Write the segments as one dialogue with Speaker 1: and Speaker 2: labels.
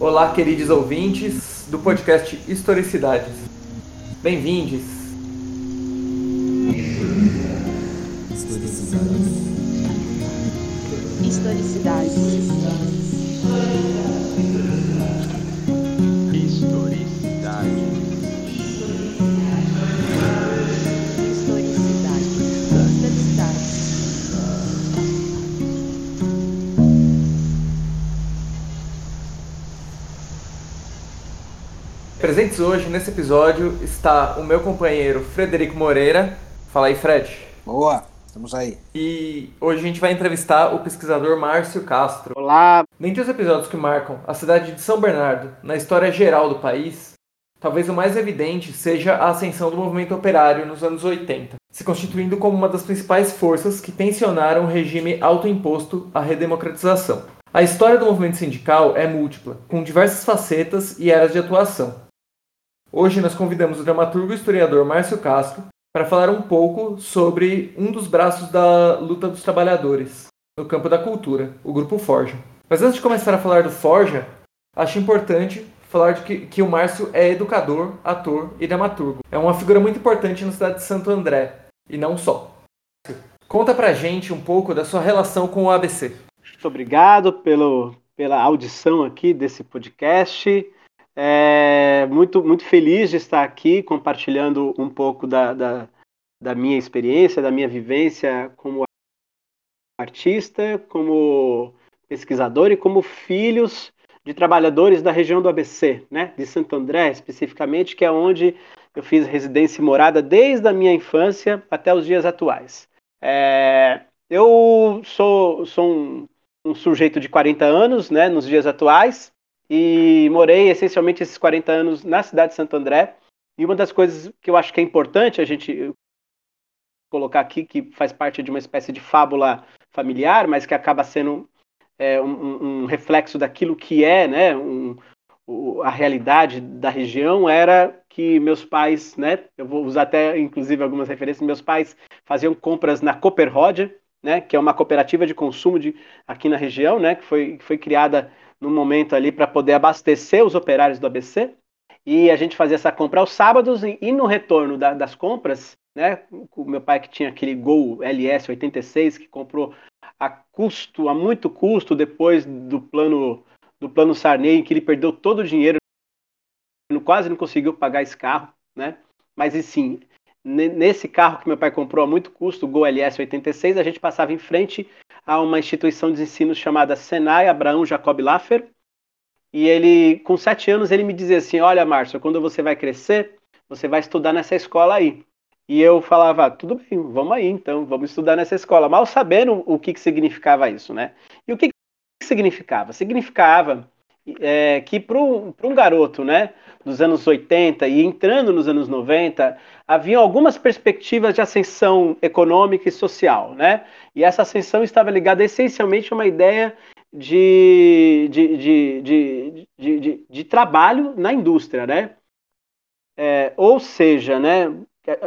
Speaker 1: Olá, queridos ouvintes do podcast Historicidades. Bem-vindos.
Speaker 2: Historicidades. Historicidades.
Speaker 1: Presentes hoje nesse episódio está o meu companheiro Frederico Moreira. Fala aí, Fred.
Speaker 3: Boa, estamos aí.
Speaker 1: E hoje a gente vai entrevistar o pesquisador Márcio Castro.
Speaker 4: Olá,
Speaker 1: Dentre os episódios que marcam a cidade de São Bernardo na história geral do país, talvez o mais evidente seja a ascensão do movimento operário nos anos 80, se constituindo como uma das principais forças que tensionaram o regime autoimposto à redemocratização. A história do movimento sindical é múltipla, com diversas facetas e eras de atuação. Hoje nós convidamos o dramaturgo e historiador Márcio Castro para falar um pouco sobre um dos braços da luta dos trabalhadores no campo da cultura, o Grupo Forja. Mas antes de começar a falar do Forja, acho importante falar de que, que o Márcio é educador, ator e dramaturgo. É uma figura muito importante na cidade de Santo André, e não só. Conta pra gente um pouco da sua relação com o ABC.
Speaker 4: muito obrigado pelo, pela audição aqui desse podcast. É, muito, muito feliz de estar aqui compartilhando um pouco da, da, da minha experiência, da minha vivência como artista, como pesquisador e como filhos de trabalhadores da região do ABC, né, de Santo André especificamente, que é onde eu fiz residência e morada desde a minha infância até os dias atuais. É, eu sou, sou um, um sujeito de 40 anos, né, nos dias atuais, e morei essencialmente esses 40 anos na cidade de Santo André. E uma das coisas que eu acho que é importante a gente colocar aqui, que faz parte de uma espécie de fábula familiar, mas que acaba sendo é, um, um, reflexo daquilo que é né, um, o, a realidade da região, era que meus pais, né, eu vou usar até inclusive algumas referências, meus pais faziam compras na Cooperrod, né, que é uma cooperativa de consumo de, aqui na região, né, que foi, foi criada no momento ali para poder abastecer os operários do ABC. E a gente fazia essa compra aos sábados e, e no retorno da, das compras, né, o meu pai que tinha aquele Gol LS 86 que comprou a custo, a muito custo depois do plano do plano Sarney, em que ele perdeu todo o dinheiro, quase não conseguiu pagar esse carro, né? Mas e sim, nesse carro que meu pai comprou a muito custo, o Gol LS 86, a gente passava em frente a uma instituição de ensino chamada Senai Abraão Jacob Laffer. E ele, com sete anos, ele me dizia assim: Olha, Márcio, quando você vai crescer, você vai estudar nessa escola aí. E eu falava: Tudo bem, vamos aí então, vamos estudar nessa escola. Mal sabendo o que, que significava isso, né? E o que, que significava? Significava é, que para um, garoto, né, dos anos 80 e entrando nos anos 90, havia algumas perspectivas de ascensão econômica e social, né? E essa ascensão estava ligada essencialmente a uma ideia de, de, de, de, de, de, de trabalho na indústria, né? É, ou seja, né,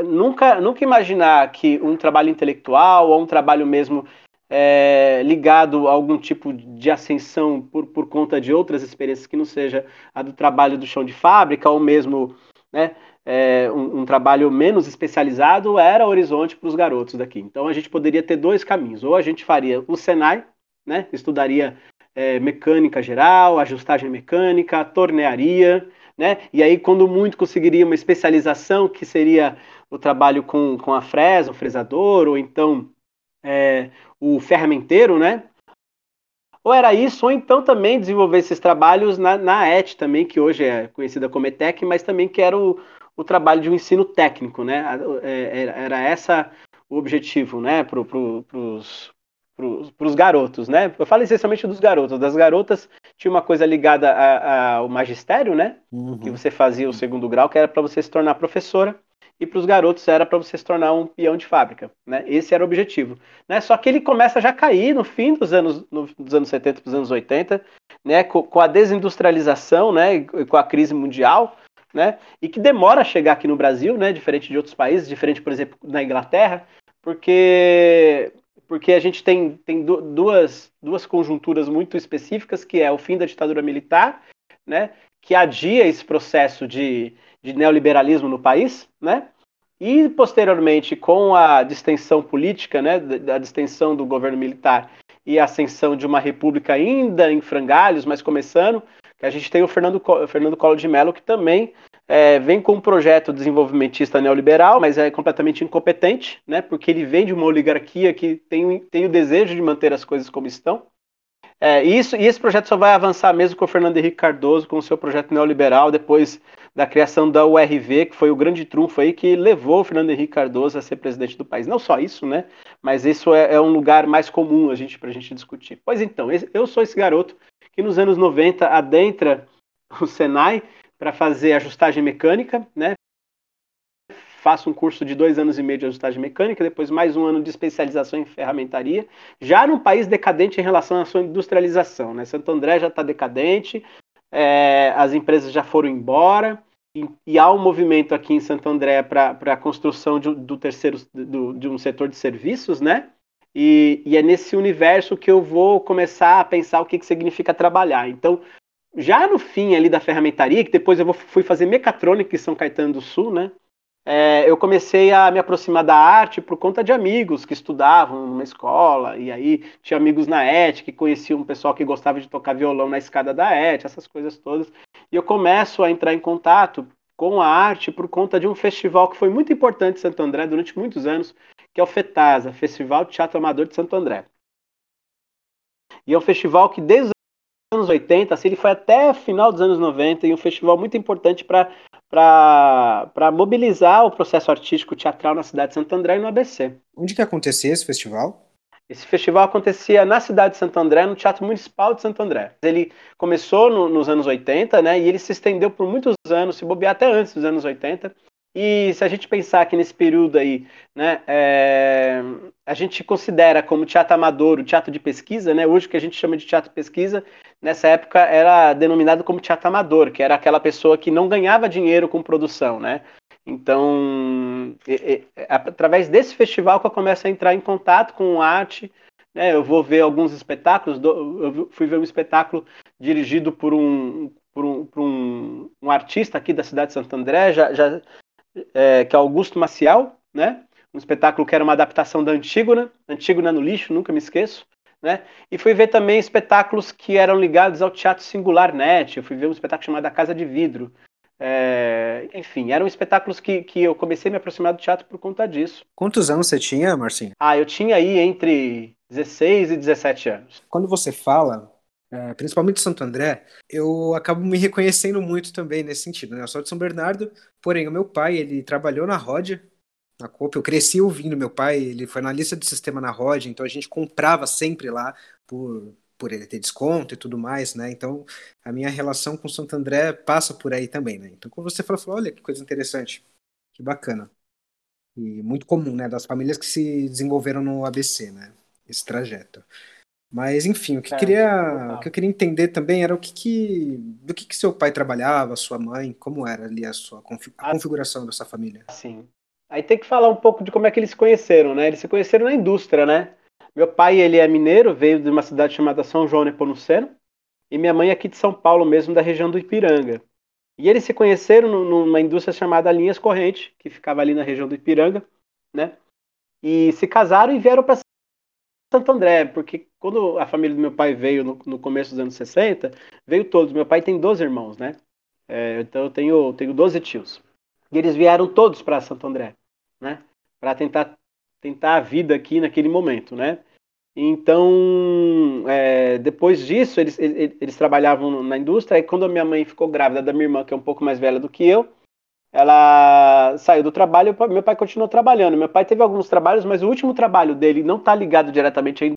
Speaker 4: nunca, nunca imaginar que um trabalho intelectual ou um trabalho mesmo é, ligado a algum tipo de ascensão por, por conta de outras experiências que não seja a do trabalho do chão de fábrica ou mesmo né, é, um, um, trabalho menos especializado era horizonte para os garotos daqui. Então a gente poderia ter dois caminhos. Ou a gente faria o Senai, né, estudaria é, mecânica geral, ajustagem mecânica, tornearia, né, e aí quando muito conseguiria uma especialização que seria o trabalho com, com a fresa, o fresador, ou então é, o ferramenteiro, né? Ou era isso, ou então também desenvolver esses trabalhos na, na ET também, que hoje é conhecida como ETEC, mas também que era o, o trabalho de um ensino técnico, né? É, era essa o objetivo, né? Para pro, pros, os garotos, né? Eu falo essencialmente dos garotos. Das garotas tinha uma coisa ligada ao magistério, né? Uhum. Que você fazia o segundo grau, que era para você se tornar professora e para os garotos era para você se tornar um peão de fábrica, né? Esse era o objetivo, né? Só que ele começa já a cair no fim dos anos, no, dos anos 70 para os anos 80, né? Com, com, a desindustrialização, né? Com a crise mundial, né? E que demora a chegar aqui no Brasil, né? Diferente de outros países, diferente, por exemplo, na Inglaterra, porque porque a gente tem, tem duas, duas conjunturas muito específicas, que é o fim da ditadura militar né, que adia esse processo de, de neoliberalismo no país, né, e posteriormente com a distensão política, né, da distensão do governo militar e a ascensão de uma república ainda em frangalhos, mas começando, que a gente tem o Fernando, Fernando Collor de Mello, que também é, vem com um projeto desenvolvimentista neoliberal, mas é completamente incompetente, né, porque ele vem de uma oligarquia que tem, tem o desejo de manter as coisas como estão. É, isso, e esse projeto só vai avançar mesmo com o Fernando Henrique Cardoso, com o seu projeto neoliberal, depois da criação da URV, que foi o grande trunfo aí que levou o Fernando Henrique Cardoso a ser presidente do país. Não só isso, né? Mas isso é, é um lugar mais comum a gente, para a gente discutir. Pois então, eu sou esse garoto que nos anos 90 adentra o Senai para fazer ajustagem mecânica, né? Faço um curso de dois anos e meio de ajustagem mecânica, depois mais um ano de especialização em ferramentaria, já num país decadente em relação à sua industrialização. Né? Santo André já está decadente, é, as empresas já foram embora, e, e, há um movimento aqui em Santo André para a construção de, do terceiro do, de um setor de serviços, né? E, e, é nesse universo que eu vou começar a pensar o que, que significa trabalhar. Então, já no fim ali da ferramentaria, que depois eu vou, fui fazer mecatrônica em São Caetano do Sul, né? É, eu comecei a me aproximar da arte por conta de amigos que estudavam numa escola, e aí tinha amigos na ET que conheciam um pessoal que gostava de tocar violão na escada da ET, essas coisas todas. E eu começo a entrar em contato com a arte por conta de um festival que foi muito importante em Santo André durante muitos anos, que é o FETASA, Festival de Teatro Amador de Santo André. E é um festival que desde anos 80, assim, ele foi até final dos anos 90 e um festival muito importante para mobilizar o processo artístico teatral na cidade de Santo André e no ABC.
Speaker 2: Onde que acontecia esse festival?
Speaker 4: Esse festival acontecia na cidade de Santo André, no Teatro Municipal de Santo André. Ele começou no, nos anos 80, né, e ele se estendeu por muitos anos, se bobear até antes dos anos 80, e se a gente pensar que nesse período aí, né, é, a gente considera como teatro amador o teatro de pesquisa, né, hoje o que a gente chama de teatro de pesquisa, nessa época era denominado como teatro amador, que era aquela pessoa que não ganhava dinheiro com produção, né? Então, através desse festival que eu começo a entrar em contato com arte, né, eu vou ver alguns espetáculos, eu fui ver um espetáculo dirigido por um, por um, por um, um artista aqui da cidade de Santo André, já, já é, que é Augusto Maciel, né? Um espetáculo que era uma adaptação da Antígona, Antígona no lixo, nunca me esqueço, né? E fui ver também espetáculos que eram ligados ao teatro singular net. Eu fui ver um espetáculo chamado A Casa de Vidro. É, enfim, eram espetáculos que, que eu comecei a me aproximar do teatro por conta disso.
Speaker 2: Quantos anos você tinha, Marcinho?
Speaker 4: Ah, eu tinha aí entre 16 e 17 anos.
Speaker 2: Quando você fala é, principalmente Santo André, eu acabo me reconhecendo muito também nesse sentido. Né? Eu sou de São Bernardo, porém o meu pai ele trabalhou na Rod, na Copa. Eu cresci ouvindo meu pai, ele foi analista de sistema na Rod, então a gente comprava sempre lá por, por ele ter desconto e tudo mais, né? Então a minha relação com Santo André passa por aí também, né? Então quando você falou, falou olha que coisa interessante, que bacana. E muito comum, né? Das famílias que se desenvolveram no ABC, né? Esse trajeto. Mas enfim, o que, é, queria, o que eu queria entender também era o que, que do que, que seu pai trabalhava, sua mãe, como era ali a sua a ah, configuração dessa família.
Speaker 4: Sim. Aí tem que falar um pouco de como é que eles se conheceram, né? Eles se conheceram na indústria, né? Meu pai, ele é mineiro, veio de uma cidade chamada São João Nepomuceno, e minha mãe é aqui de São Paulo mesmo, da região do Ipiranga. E eles se conheceram numa indústria chamada Linhas Corrente, que ficava ali na região do Ipiranga, né? E se casaram e vieram para Santo André, porque quando a família do meu pai veio no, no, começo dos anos 60, veio todos. Meu pai tem 12 irmãos, né? É, então eu tenho, tenho 12 tios. E eles vieram todos para Santo André, né? Para tentar, tentar a vida aqui naquele momento, né? Então, é, depois disso, eles, eles, eles, trabalhavam na indústria. E quando a minha mãe ficou grávida da minha irmã, que é um pouco mais velha do que eu, ela saiu do trabalho meu pai continuou trabalhando. Meu pai teve alguns trabalhos, mas o último trabalho dele não está ligado diretamente à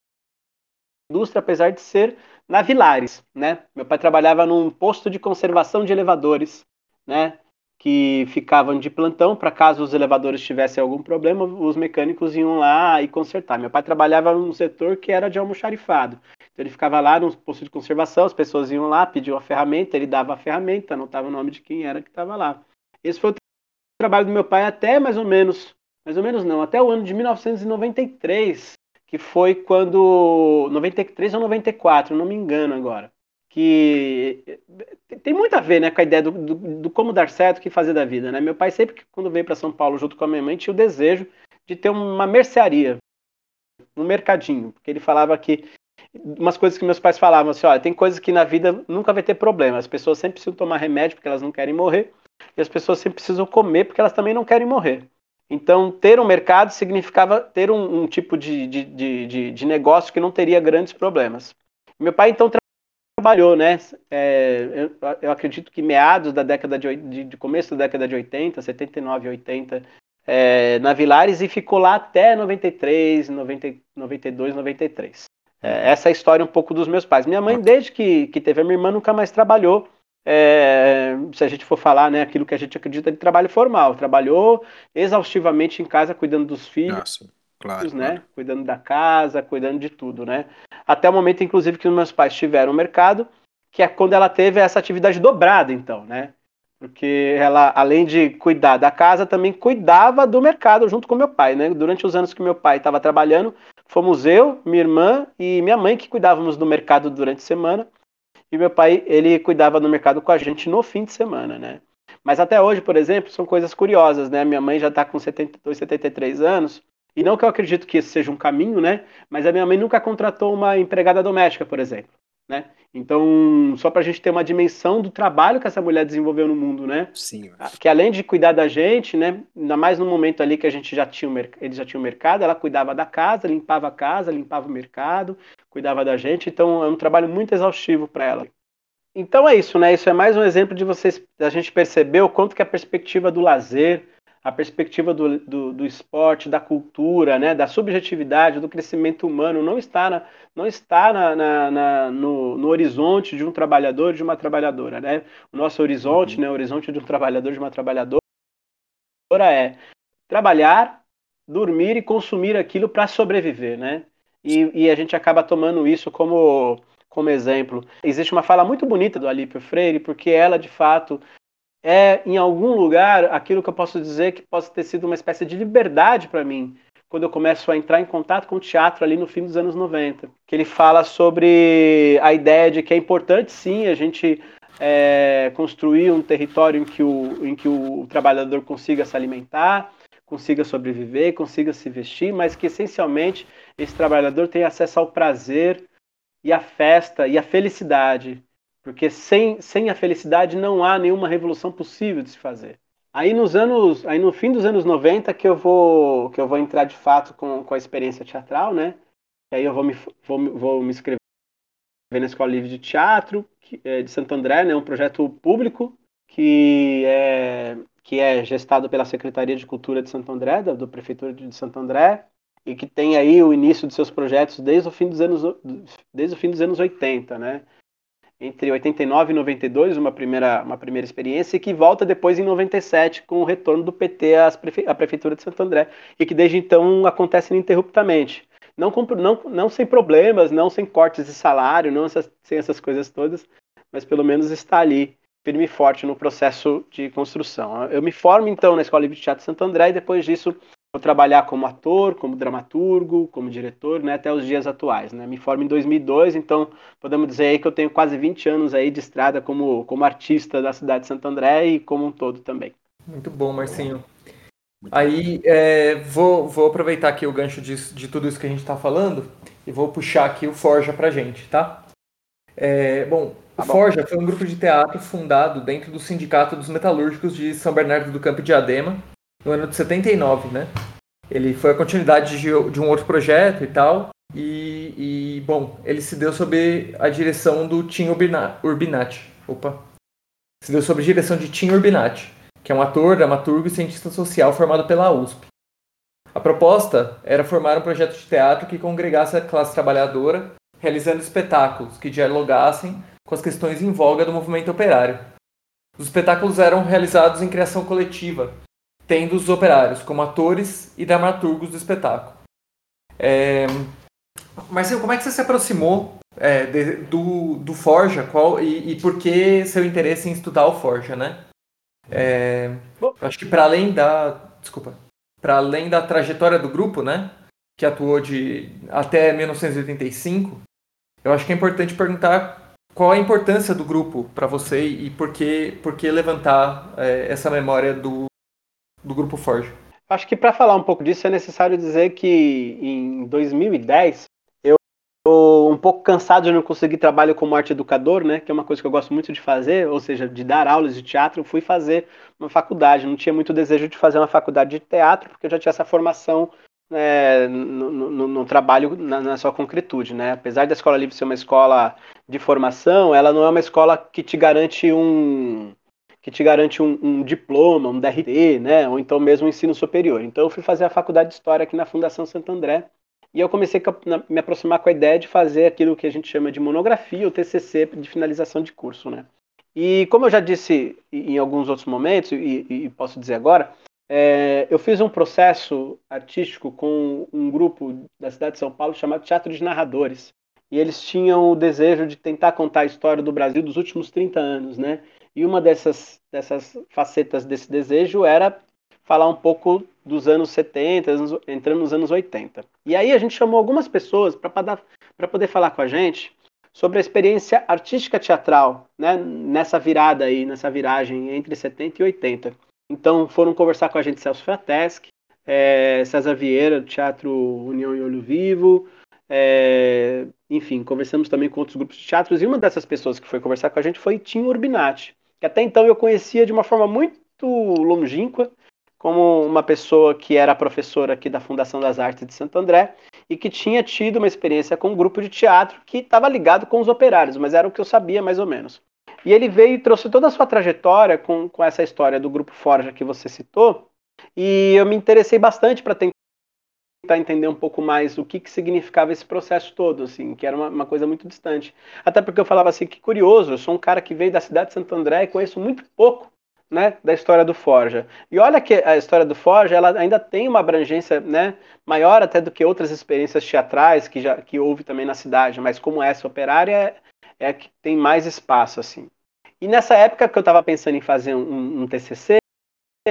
Speaker 4: indústria, apesar de ser na Vilares, né? Meu pai trabalhava num posto de conservação de elevadores, né? Que ficavam de plantão para caso os elevadores tivessem algum problema, os mecânicos iam lá e consertar. Meu pai trabalhava num setor que era de almoxarifado. Então ele ficava lá no posto de conservação, as pessoas iam lá, pediam a ferramenta, ele dava a ferramenta, anotava o nome de quem era que estava lá. Esse foi o trabalho do meu pai até mais ou menos, mais ou menos não, até o ano de 1993, que foi quando 93 ou 94, não me engano agora. Que tem muito a ver né, com a ideia do, do, do como dar certo, o que fazer da vida. Né? Meu pai sempre, quando veio para São Paulo junto com a minha mãe, tinha o desejo de ter uma mercearia, um mercadinho, porque ele falava que umas coisas que meus pais falavam assim, olha, tem coisas que na vida nunca vai ter problema, as pessoas sempre precisam tomar remédio porque elas não querem morrer, e as pessoas sempre precisam comer porque elas também não querem morrer. Então, ter um mercado significava ter um, um tipo de, de, de, de, negócio que não teria grandes problemas. Meu pai, então, trabalhou, né? É, eu, eu, acredito que meados da década de, de, de, começo da década de 80, 79, 80, é, na Vilares e ficou lá até 93, 90, 92, 93. É, essa é a história um pouco dos meus pais. Minha mãe, desde que, que teve a minha irmã, nunca mais trabalhou. É, se a gente for falar, né, aquilo que a gente acredita de trabalho formal, trabalhou exaustivamente em casa cuidando dos filhos, Nossa, claro, né, claro. cuidando da casa, cuidando de tudo, né, até o momento, inclusive, que meus pais tiveram o mercado, que é quando ela teve essa atividade dobrada, então, né, porque ela, além de cuidar da casa, também cuidava do mercado junto com meu pai, né, durante os anos que meu pai estava trabalhando, fomos eu, minha irmã e minha mãe que cuidávamos do mercado durante a semana, e meu pai, ele cuidava do mercado com a gente no fim de semana, né? Mas até hoje, por exemplo, são coisas curiosas, né? Minha mãe já está com 72, 73 anos, e não que eu acredito que esse seja um caminho, né? Mas a minha mãe nunca contratou uma empregada doméstica, por exemplo, né? Então, só para a gente ter uma dimensão do trabalho que essa mulher desenvolveu no mundo, né?
Speaker 2: Sim.
Speaker 4: Que além de cuidar da gente, né? Ainda mais no momento ali que a gente já tinha o eles já tinham o mercado, ela cuidava da casa, limpava a casa, limpava o mercado, cuidava da gente. Então, é um trabalho muito exaustivo para ela. Então é isso, né? Isso é mais um exemplo de vocês, da gente perceber o quanto que a perspectiva do lazer, a perspectiva do, do, do, esporte, da cultura, né, da subjetividade, do crescimento humano não está, na, não está na, na, na no, no, horizonte de um trabalhador, de uma trabalhadora. Né? O nosso horizonte, uhum. né, o horizonte de um trabalhador, de uma trabalhadora é trabalhar, dormir e consumir aquilo para sobreviver. Né? E, e a gente acaba tomando isso como como exemplo. Existe uma fala muito bonita do Alípio Freire, porque ela, de fato, é, em algum lugar, aquilo que eu posso dizer que possa ter sido uma espécie de liberdade para mim, quando eu começo a entrar em contato com o teatro ali no fim dos anos 90. Que ele fala sobre a ideia de que é importante, sim, a gente é, construir um território em que, o, em que o trabalhador consiga se alimentar, consiga sobreviver, consiga se vestir, mas que essencialmente esse trabalhador tenha acesso ao prazer e à festa e à felicidade porque sem, sem a felicidade não há nenhuma revolução possível de se fazer. Aí nos anos, aí no fim dos anos 90 que eu vou que eu vou entrar de fato com, com a experiência teatral, né? E aí eu vou me, vou, vou me inscrever na Escola Livre de Teatro que, é, de Santo André, né? Um projeto público que é que é gestado pela Secretaria de Cultura de Santo André, da do Prefeitura de Santo André, e que tem aí o início de seus projetos desde o fim dos anos desde o fim dos anos 80, né? Entre 89 e 92, uma primeira, uma primeira experiência, e que volta depois em 97 com o retorno do PT prefe à Prefeitura de Santo André, e que desde então acontece ininterruptamente. Não, com, não, não sem problemas, não sem cortes de salário, não essas, sem essas coisas todas, mas pelo menos está ali, firme e forte no processo de construção. Eu me formo então na Escola de Teatro de Santo André e depois disso vou trabalhar como ator, como dramaturgo, como diretor, né, até os dias atuais, né? Me formo em 2002, então podemos dizer aí que eu tenho quase 20 anos aí de estrada como, como artista da cidade de Santo André e como um todo também.
Speaker 1: Muito bom, Marcinho. Aí é, vou, vou aproveitar aqui o gancho de, de tudo isso que a gente está falando e vou puxar aqui o Forja pra gente, tá? É, bom, o tá Forja foi um grupo de teatro fundado dentro do Sindicato dos Metalúrgicos de São Bernardo do Campo de Adema, no ano de 79, né? Ele foi a continuidade de, de um outro projeto e tal. E, e, bom, ele se deu sob a direção do Tim Urbinati. Opa! Se deu sob a direção de Tim Urbinati, que é um ator, dramaturgo e cientista social formado pela USP. A proposta era formar um projeto de teatro que congregasse a classe trabalhadora, realizando espetáculos que dialogassem com as questões em voga do movimento operário. Os espetáculos eram realizados em criação coletiva, tendo os operários como atores e dramaturgos do espetáculo. É... Marcelo, como é que você se aproximou é, de, do, do Forja qual, e, e por que seu interesse em estudar o Forja, né? É, acho que para além da desculpa para além da trajetória do grupo né que atuou de até 1985 eu acho que é importante perguntar qual a importância do grupo para você e por que, por que levantar é, essa memória do, do Grupo Forge?
Speaker 4: Acho que para falar um pouco disso é necessário dizer que em 2010 eu um pouco cansado de não conseguir trabalho como arte educador, né, que é uma coisa que eu gosto muito de fazer, ou seja, de dar aulas de teatro, fui fazer uma faculdade. Não tinha muito desejo de fazer uma faculdade de teatro, porque eu já tinha essa formação é, no, no, no, trabalho na, na, sua concretude, né? Apesar da escola livre ser uma escola de formação, ela não é uma escola que te garante um que te garante um, um, diploma, um DRT, né? Ou então mesmo um ensino superior. Então eu fui fazer a faculdade de história aqui na Fundação Santo André e eu comecei a me aproximar com a ideia de fazer aquilo que a gente chama de monografia ou TCC de finalização de curso, né? E como eu já disse em alguns outros momentos e, e posso dizer agora, é, eu fiz um processo artístico com um grupo da cidade de São Paulo chamado Teatro de Narradores. E eles tinham o desejo de tentar contar a história do Brasil dos últimos 30 anos, né? E uma dessas, dessas facetas desse desejo era falar um pouco dos anos 70, entrando nos anos 80. E aí a gente chamou algumas pessoas para poder falar com a gente sobre a experiência artística teatral, né? Nessa virada aí, nessa viragem entre 70 e 80. Então foram conversar com a gente Celso Fratesc, é, César Vieira, do Teatro União e Olho Vivo, é, enfim, conversamos também com outros grupos de teatros, e uma dessas pessoas que foi conversar com a gente foi Tim Urbinati, que até então eu conhecia de uma forma muito longínqua, como uma pessoa que era professora aqui da Fundação das Artes de Santo André e que tinha tido uma experiência com um grupo de teatro que estava ligado com os operários, mas era o que eu sabia mais ou menos. E ele veio e trouxe toda a sua trajetória com, com essa história do Grupo Forja que você citou. E eu me interessei bastante para tentar entender um pouco mais o que, que significava esse processo todo, assim, que era uma, uma, coisa muito distante. Até porque eu falava assim, que curioso, eu sou um cara que veio da cidade de Santo André e conheço muito pouco né, da história do Forja. E olha que a história do Forja ela ainda tem uma abrangência né, maior até do que outras experiências teatrais que, já, que houve também na cidade, mas como essa operária é a que tem mais espaço, assim. E nessa época que eu estava pensando em fazer um, um, TCC,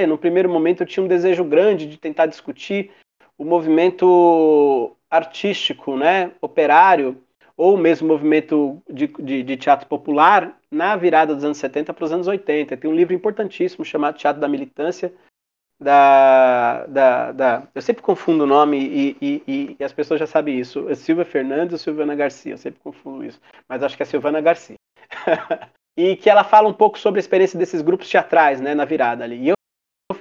Speaker 4: no primeiro momento eu tinha um desejo grande de tentar discutir o movimento artístico, né, operário, ou mesmo movimento de, de, de, teatro popular na virada dos anos 70 para os anos 80. Tem um livro importantíssimo chamado Teatro da Militância, da, da, da, eu sempre confundo o nome e, e, e, as pessoas já sabem isso. É Fernandes ou Silvana Garcia, eu sempre confundo isso, mas acho que é Silvana Garcia. e que ela fala um pouco sobre a experiência desses grupos teatrais, né, na virada ali. E eu,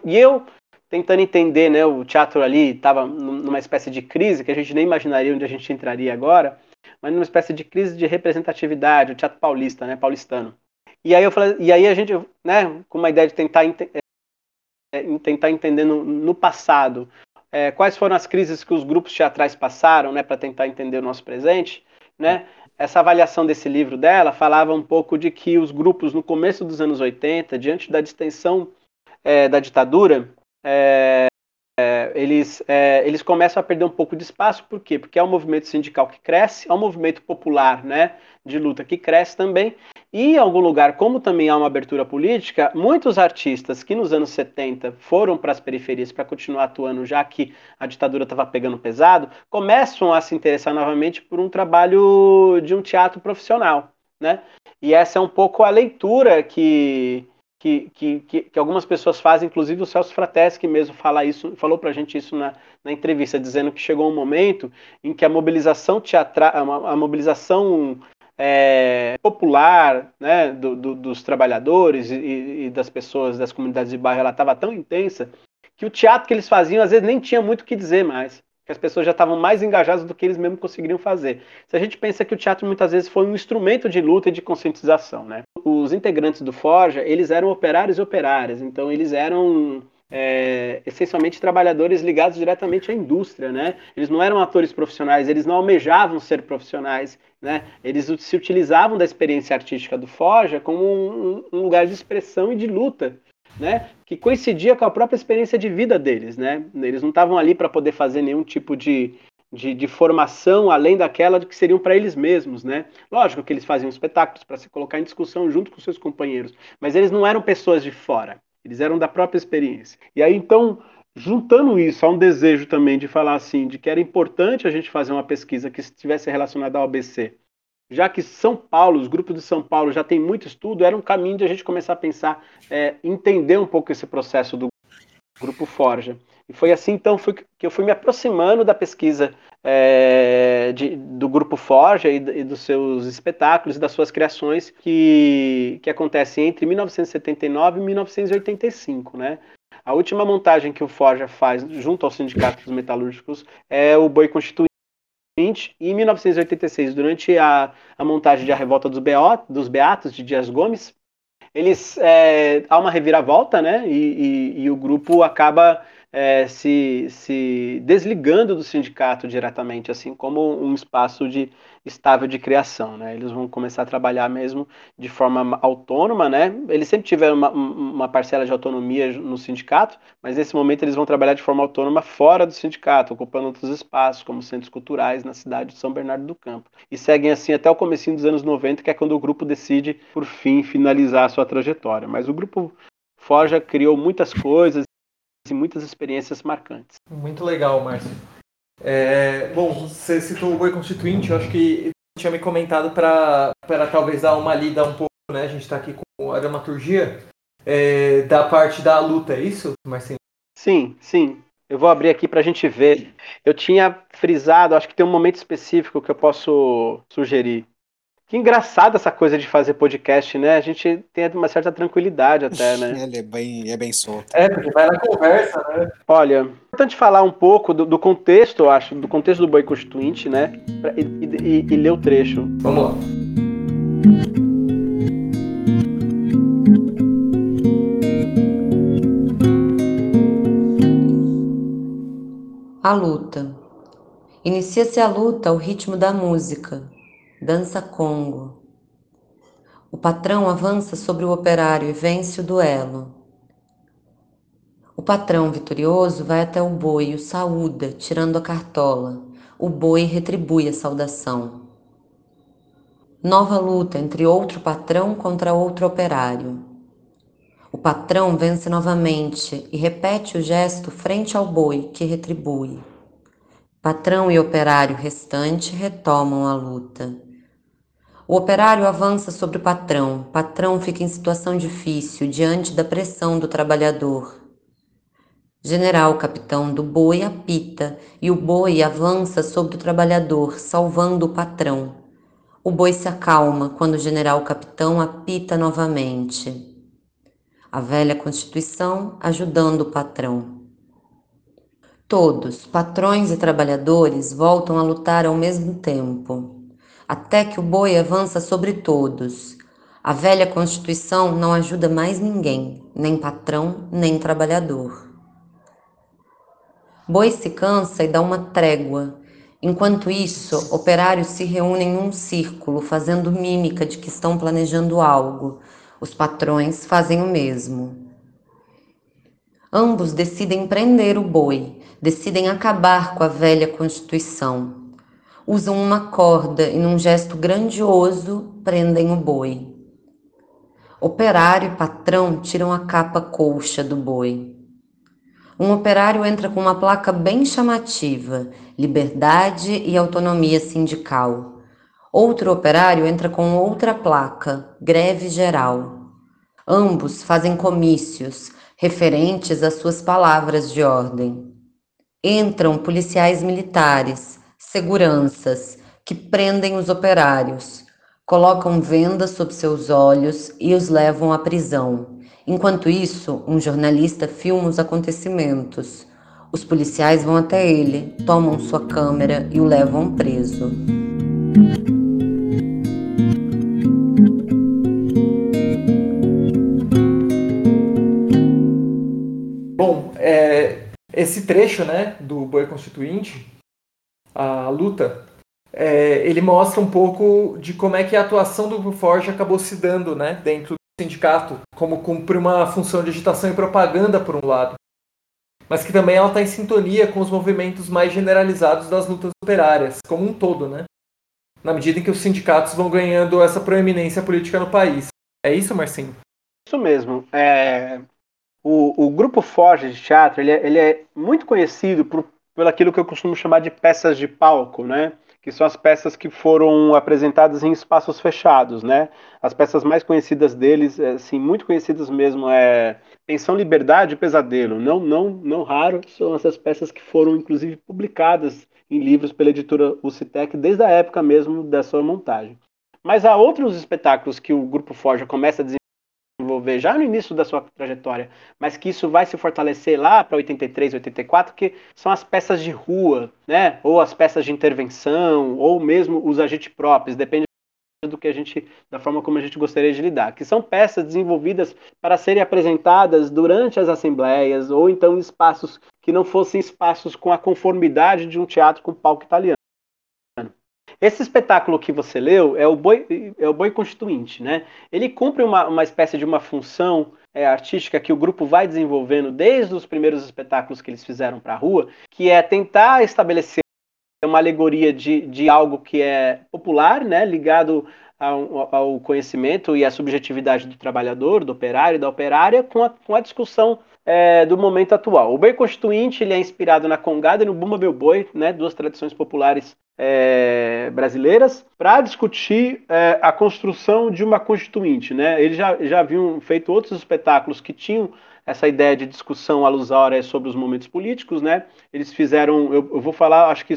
Speaker 4: e eu tentando entender, né, o teatro ali estava numa espécie de crise que a gente nem imaginaria onde a gente entraria agora, mas numa espécie de crise de representatividade, o teatro paulista, né, paulistano. E aí eu falei, e aí a gente, né, com uma ideia de tentar é, tentar entender no, no passado é, quais foram as crises que os grupos teatrais passaram, né, para tentar entender o nosso presente, né? Essa avaliação desse livro dela falava um pouco de que os grupos no começo dos anos 80, diante da distensão é, da ditadura, é, é, eles, é, eles começam a perder um pouco de espaço, por quê? Porque é um movimento sindical que cresce, é um movimento popular né, de luta que cresce também, e em algum lugar, como também há uma abertura política, muitos artistas que nos anos 70 foram para as periferias para continuar atuando, já que a ditadura estava pegando pesado, começam a se interessar novamente por um trabalho de um teatro profissional. Né? E essa é um pouco a leitura que, que, que, que, algumas pessoas fazem, inclusive o Celso Frateschi mesmo fala isso, falou para a gente isso na, na, entrevista, dizendo que chegou um momento em que a mobilização teatral, a mobilização é, popular né, do, do, dos trabalhadores e, e, das pessoas das comunidades de bairro ela estava tão intensa que o teatro que eles faziam às vezes nem tinha muito o que dizer mais que as pessoas já estavam mais engajadas do que eles mesmos conseguiriam fazer. Se a gente pensa que o teatro muitas vezes foi um instrumento de luta e de conscientização, né? Os integrantes do Forja, eles eram operários e operárias, então eles eram é, essencialmente trabalhadores ligados diretamente à indústria, né? Eles não eram atores profissionais, eles não almejavam ser profissionais, né? Eles se utilizavam da experiência artística do Forja como um, um lugar de expressão e de luta, né? Que coincidia com a própria experiência de vida deles, né? Eles não estavam ali para poder fazer nenhum tipo de, de, de, formação além daquela que seriam para eles mesmos, né? Lógico que eles faziam espetáculos para se colocar em discussão junto com seus companheiros, mas eles não eram pessoas de fora. Eles eram da própria experiência. E aí, então, juntando isso a um desejo também de falar assim, de que era importante a gente fazer uma pesquisa que estivesse relacionada ao ABC, já que São Paulo, os grupos de São Paulo já tem muito estudo, era um caminho de a gente começar a pensar, é, entender um pouco esse processo do grupo Forja. E foi assim, então, foi que eu fui me aproximando da pesquisa é, de, do Grupo Forja e, e, dos seus espetáculos e das suas criações que, que acontecem entre 1979 e 1985, né? A última montagem que o Forja faz junto ao Sindicato dos Metalúrgicos é o Boi Constituinte, e em 1986, durante a, a montagem de A Revolta dos, Beot, dos Beatos, de Dias Gomes, eles é, há uma reviravolta, né? E, e, e o grupo acaba é, se, se desligando do sindicato diretamente, assim como um espaço de estável de criação, né? Eles vão começar a trabalhar mesmo de forma autônoma, né? Eles sempre tiveram uma, uma parcela de autonomia no sindicato, mas nesse momento eles vão trabalhar de forma autônoma fora do sindicato, ocupando outros espaços, como centros culturais na cidade de São Bernardo do Campo. E seguem assim até o comecinho dos anos 90, que é quando o grupo decide, por fim, finalizar a sua trajetória. Mas o grupo Forja criou muitas coisas, e muitas experiências marcantes.
Speaker 1: Muito legal, Márcio. É, bom, você citou o Boi Constituinte, eu acho que tinha me comentado para talvez dar uma lida um pouco, né? A gente está aqui com a dramaturgia é, da parte da luta, é isso, Marcinho?
Speaker 4: Sim, sim. Eu vou abrir aqui para a gente ver. Eu tinha frisado, acho que tem um momento específico que eu posso sugerir. Que engraçado essa coisa de fazer podcast, né? A gente tem uma certa tranquilidade até, né?
Speaker 2: Ele é bem, é bem solto.
Speaker 1: É, porque vai na conversa, né?
Speaker 4: Olha, importante falar um pouco do, do contexto, eu acho, do contexto do Boi Constituinte, né? Pra, e, e, e ler o trecho.
Speaker 1: Vamos lá.
Speaker 3: A luta. Inicia-se a luta ao ritmo da música dança Congo. O patrão avança sobre o operário e vence o duelo. Patrão vitorioso vai até o boi o saúda, tirando a cartola. O boi retribui a saudação. Nova luta entre outro patrão contra outro operário. O patrão vence novamente e repete o gesto frente ao boi, que retribui. Patrão e operário restante retomam a luta. O operário avança sobre o patrão. Patrão fica em situação difícil diante da pressão do trabalhador. General capitão do boi apita e o boi avança sobre o trabalhador, salvando o patrão. O boi se acalma quando o general capitão apita novamente. A velha Constituição ajudando o patrão. Todos, patrões e trabalhadores, voltam a lutar ao mesmo tempo até que o boi avança sobre todos. A velha Constituição não ajuda mais ninguém, nem patrão, nem trabalhador. Boi se cansa e dá uma trégua. Enquanto isso, operários se reúnem em um círculo, fazendo mímica de que estão planejando algo. Os patrões fazem o mesmo. Ambos decidem prender o boi, decidem acabar com a velha Constituição usam uma corda e, num gesto grandioso, prendem o boi. Operário e patrão tiram a capa colcha do boi. Um operário entra com uma placa bem chamativa: liberdade e autonomia sindical. Outro operário entra com outra placa: greve geral. Ambos fazem comícios referentes às suas palavras de ordem. Entram policiais militares seguranças que prendem os operários, colocam vendas sob seus olhos e os levam à prisão. Enquanto isso, um jornalista filma os acontecimentos. Os policiais vão até ele, tomam sua câmera e o levam preso.
Speaker 1: Bom, é, esse trecho né, do Boi Constituinte a luta, é, ele mostra um pouco de como é que a atuação do Forge acabou se dando né, dentro sindicato, como cumpre uma função de agitação e propaganda por um lado, mas que também ela está em sintonia com os movimentos mais generalizados das lutas operárias, como um todo, né? na medida em que os sindicatos vão ganhando essa proeminência política no país. É isso, Marcinho?
Speaker 4: Isso mesmo. É... O, o grupo Forge de teatro ele é, ele é muito conhecido por pelo aquilo que eu costumo chamar de peças de palco, né? Que são as peças que foram apresentadas em espaços fechados, né? As peças mais conhecidas deles, assim, muito conhecidas mesmo, é Pensão, Liberdade e Pesadelo. Não, não, não raro são essas peças que foram, inclusive, publicadas em livros pela editora Ucitec desde a época mesmo da sua montagem. Mas há outros espetáculos que o Grupo Forja começa a desenvolver já no início da sua trajetória, mas que isso vai se fortalecer lá para 83, 84, que são as peças de rua, né? Ou as peças de intervenção, ou mesmo os agentes próprios, depende do que a gente, da forma como a gente gostaria de lidar, que são peças desenvolvidas para serem apresentadas durante as assembleias ou então espaços que não fossem espaços com a conformidade de um teatro com palco italiano. Esse espetáculo que você leu é o Boi, é o boi Constituinte, né? Ele cumpre uma, uma espécie de uma função é, artística que o grupo vai desenvolvendo desde os primeiros espetáculos que eles fizeram para a rua, que é tentar estabelecer uma alegoria de, de algo que é popular, né? Ligado ao, ao conhecimento e à subjetividade do trabalhador, do operário e da operária, com a, com a discussão é, do momento atual. O boi constituinte ele é inspirado na congada e no bumba meu boi, né, duas tradições populares é, brasileiras, para discutir é, a construção de uma constituinte. Né? Eles já, já haviam feito outros espetáculos que tinham essa ideia de discussão alusória sobre os momentos políticos, né? Eles fizeram, eu, eu vou falar, acho que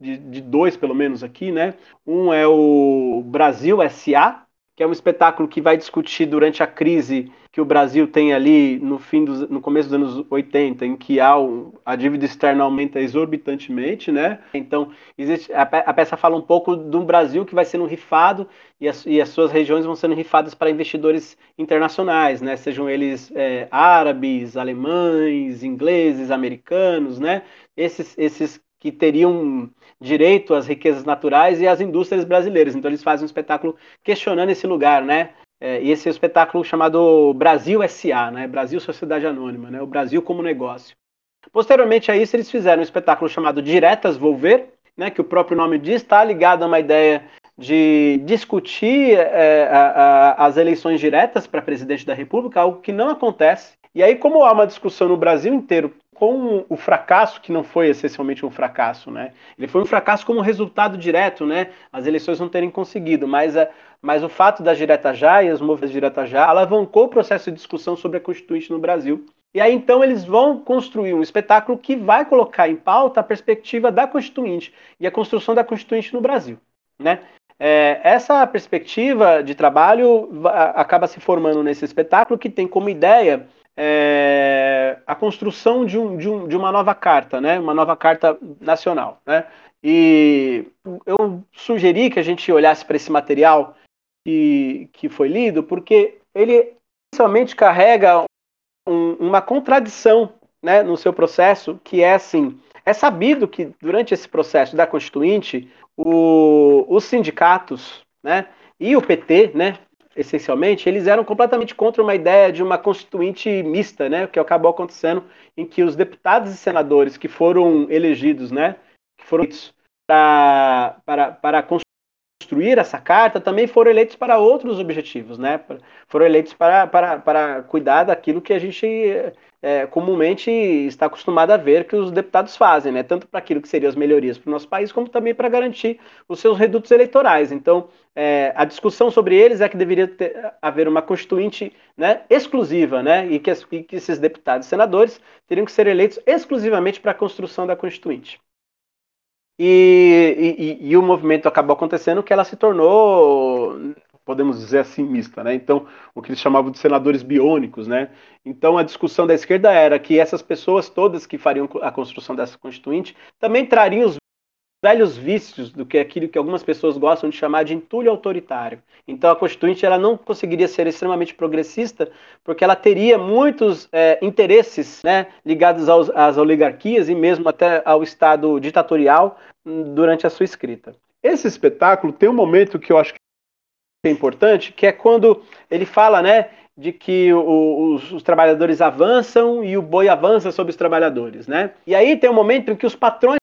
Speaker 4: de, de, dois pelo menos aqui, né? Um é o Brasil SA, que é um espetáculo que vai discutir durante a crise que o Brasil tem ali no fim dos, no começo dos anos 80, em que há o, a dívida externa aumenta exorbitantemente, né? Então, existe, a, a, peça fala um pouco um Brasil que vai sendo rifado e as, e as suas regiões vão sendo rifadas para investidores internacionais, né? Sejam eles é, árabes, alemães, ingleses, americanos, né? Esses, esses que teriam direito às riquezas naturais e às indústrias brasileiras. Então eles fazem um espetáculo questionando esse lugar, né? É, e esse é espetáculo chamado Brasil SA, né? Brasil Sociedade Anônima, né? O Brasil como negócio. Posteriormente a isso, eles fizeram um espetáculo chamado Diretas Volver, né? Que o próprio nome diz, está ligado a uma ideia de discutir é, a, a, as eleições diretas para presidente da República, algo que não acontece. E aí, como há uma discussão no Brasil inteiro com o fracasso, que não foi essencialmente um fracasso, né? Ele foi um fracasso como resultado direto, né? As eleições não terem conseguido, mas, a, mas o fato da direta já e os movimentos direta já alavancou o processo de discussão sobre a Constituinte no Brasil. E aí então eles vão construir um espetáculo que vai colocar em pauta a perspectiva da Constituinte e a construção da Constituinte no Brasil, né? É, essa perspectiva de trabalho acaba se formando nesse espetáculo que tem como ideia é, a construção de, um, de, um, de uma nova carta, né? uma nova carta nacional. Né? E eu sugeri que a gente olhasse para esse material que, que foi lido, porque ele inicialmente carrega um, uma contradição né, no seu processo, que é assim, é sabido que durante esse processo da Constituinte, o, os sindicatos né, e o PT, né, essencialmente, eles eram completamente contra uma ideia de uma constituinte mista, né, que acabou acontecendo em que os deputados e senadores que foram elegidos, né, que foram para, para, para construir essa carta, também foram eleitos para outros objetivos, né, foram eleitos para, para, para cuidar daquilo que a gente é, comumente está acostumado a ver que os deputados fazem, né? tanto para aquilo que seriam as melhorias para o nosso país, como também para garantir os seus redutos eleitorais. Então, é, a discussão sobre eles é que deveria ter, haver uma constituinte né, exclusiva, né, e, que, e que esses deputados e senadores teriam que ser eleitos exclusivamente para a construção da constituinte. E, e, e, o movimento acabou acontecendo que ela se tornou podemos dizer assim, mista, né? Então, o que eles chamavam de senadores biônicos, né? Então, a discussão da esquerda era que essas pessoas todas que fariam a construção dessa constituinte também trariam os velhos vícios do que aquilo que algumas pessoas gostam de chamar de entulho autoritário. Então, a constituinte ela não conseguiria ser extremamente progressista porque ela teria muitos é, interesses, né, ligados aos, às oligarquias e mesmo até ao Estado ditatorial hum, durante a sua escrita. Esse espetáculo tem um momento que eu acho que é importante, que é quando ele fala, né, de que o, os, os, trabalhadores avançam e o boi avança sobre os trabalhadores, né? E aí tem um momento em que os patrões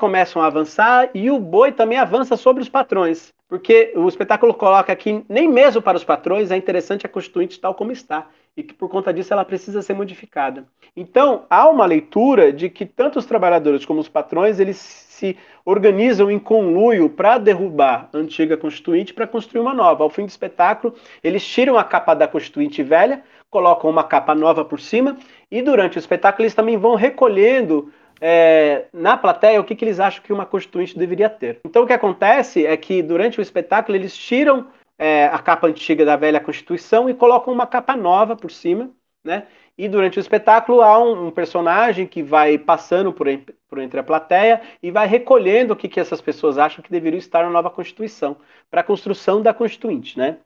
Speaker 4: começam a avançar e o boi também avança sobre os patrões, porque o espetáculo coloca que nem mesmo para os patrões é interessante a Constituinte tal como está. e que por conta disso ela precisa ser modificada. Então, há uma leitura de que tanto os trabalhadores como os patrões, eles se organizam em conluio para derrubar a antiga Constituinte para construir uma nova. Ao fim do espetáculo, eles tiram a capa da Constituinte velha, colocam uma capa nova por cima e durante o espetáculo eles também vão recolhendo é, na plateia o que, que eles acham que uma Constituinte deveria ter. Então, o que acontece é que durante o espetáculo eles tiram é, a capa antiga da velha Constituição e colocam uma capa nova por cima, né? E durante o espetáculo há um, um personagem que vai passando por, por, entre a plateia e vai recolhendo o que, que essas pessoas acham que deveriam estar na nova Constituição, para a construção da Constituinte, né?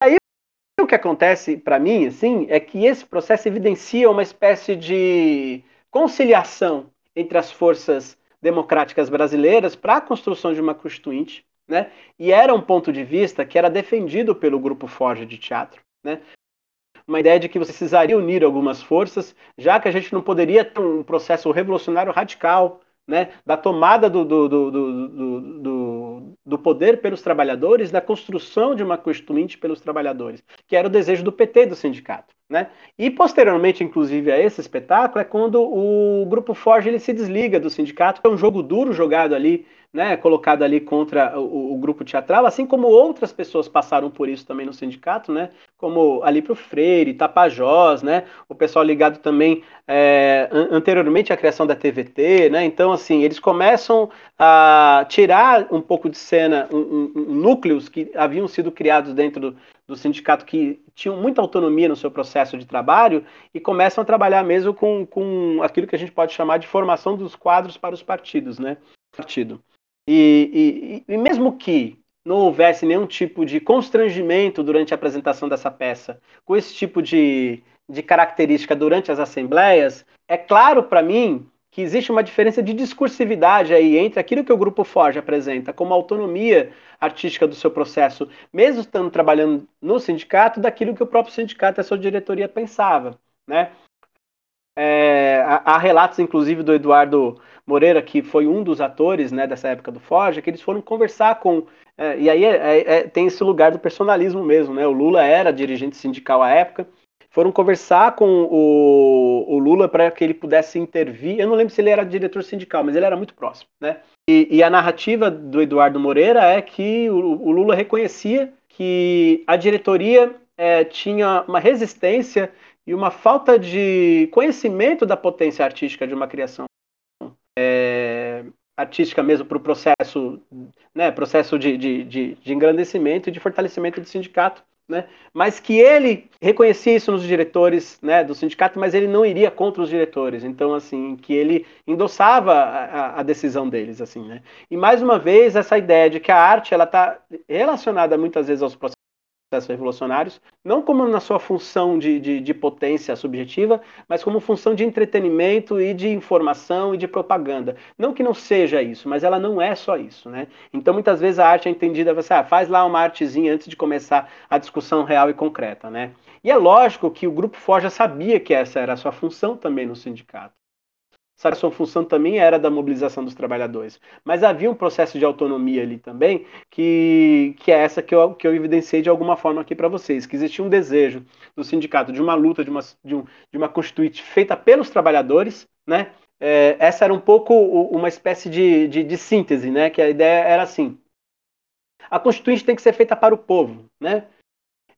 Speaker 4: Aí o que acontece para mim, assim, é que esse processo evidencia uma espécie de conciliação entre as forças democráticas brasileiras para a construção de uma Constituinte, né? E era um ponto de vista que era defendido pelo grupo Forja de teatro, né? Uma ideia de que você precisaria unir algumas forças, já que a gente não poderia ter um processo revolucionário radical, né? Da tomada do, do, do, do, poder pelos trabalhadores, da construção de uma constituinte pelos trabalhadores, que era o desejo do PT do sindicato. Né? E posteriormente, inclusive, a esse espetáculo, é quando o Grupo Forge ele se desliga do sindicato, é um jogo duro jogado ali né, colocado ali contra o, o, grupo teatral, assim como outras pessoas passaram por isso também no sindicato, né, como ali para o Freire, Tapajós, né, o pessoal ligado também é, anteriormente à criação da TVT, né, então assim, eles começam a tirar um pouco de cena um, um, um, núcleos que haviam sido criados dentro do, do sindicato que tinham muita autonomia no seu processo de trabalho e começam a trabalhar mesmo com, com aquilo que a gente pode chamar de formação dos quadros para os partidos, né, partido. E, e, e, mesmo que não houvesse nenhum tipo de constrangimento durante a apresentação dessa peça, com esse tipo de, de característica durante as assembleias, é claro para mim que existe uma diferença de discursividade aí entre aquilo que o Grupo Forge apresenta como autonomia artística do seu processo, mesmo estando trabalhando no sindicato, daquilo que o próprio sindicato e a sua diretoria pensava, né? É, há relatos, inclusive, do Eduardo Moreira, que foi um dos atores né, dessa época do Forja, que eles foram conversar com. É, e aí é, é, é, tem esse lugar do personalismo mesmo, né? O Lula era dirigente sindical à época. Foram conversar com o, o Lula para que ele pudesse intervir. Eu não lembro se ele era diretor sindical, mas ele era muito próximo, né? E, e a narrativa do Eduardo Moreira é que o, o Lula reconhecia que a diretoria é, tinha uma resistência e uma falta de conhecimento da potência artística de uma criação é, artística mesmo para o processo, né, processo de, de, de, de engrandecimento e de fortalecimento do sindicato. Né? Mas que ele reconhecia isso nos diretores né, do sindicato, mas ele não iria contra os diretores. Então, assim, que ele endossava a, a decisão deles, assim, né? E mais uma vez essa ideia de que a arte ela está relacionada muitas vezes aos processos processos revolucionários, não como na sua função de, de, de, potência subjetiva, mas como função de entretenimento e de informação e de propaganda. Não que não seja isso, mas ela não é só isso. Né? Então, muitas vezes a arte é entendida, você ah, faz lá uma artezinha antes de começar a discussão real e concreta. Né? E é lógico que o Grupo Forja sabia que essa era a sua função também no sindicato a sua função também era da mobilização dos trabalhadores. Mas havia um processo de autonomia ali também, que, que é essa que eu, que eu evidenciei de alguma forma aqui para vocês, que existia um desejo do sindicato de uma luta, de uma, de, um, de uma constituinte feita pelos trabalhadores, né? É, essa era um pouco uma espécie de, de, de síntese, né? Que a ideia era assim, a constituinte tem que ser feita para o povo, né?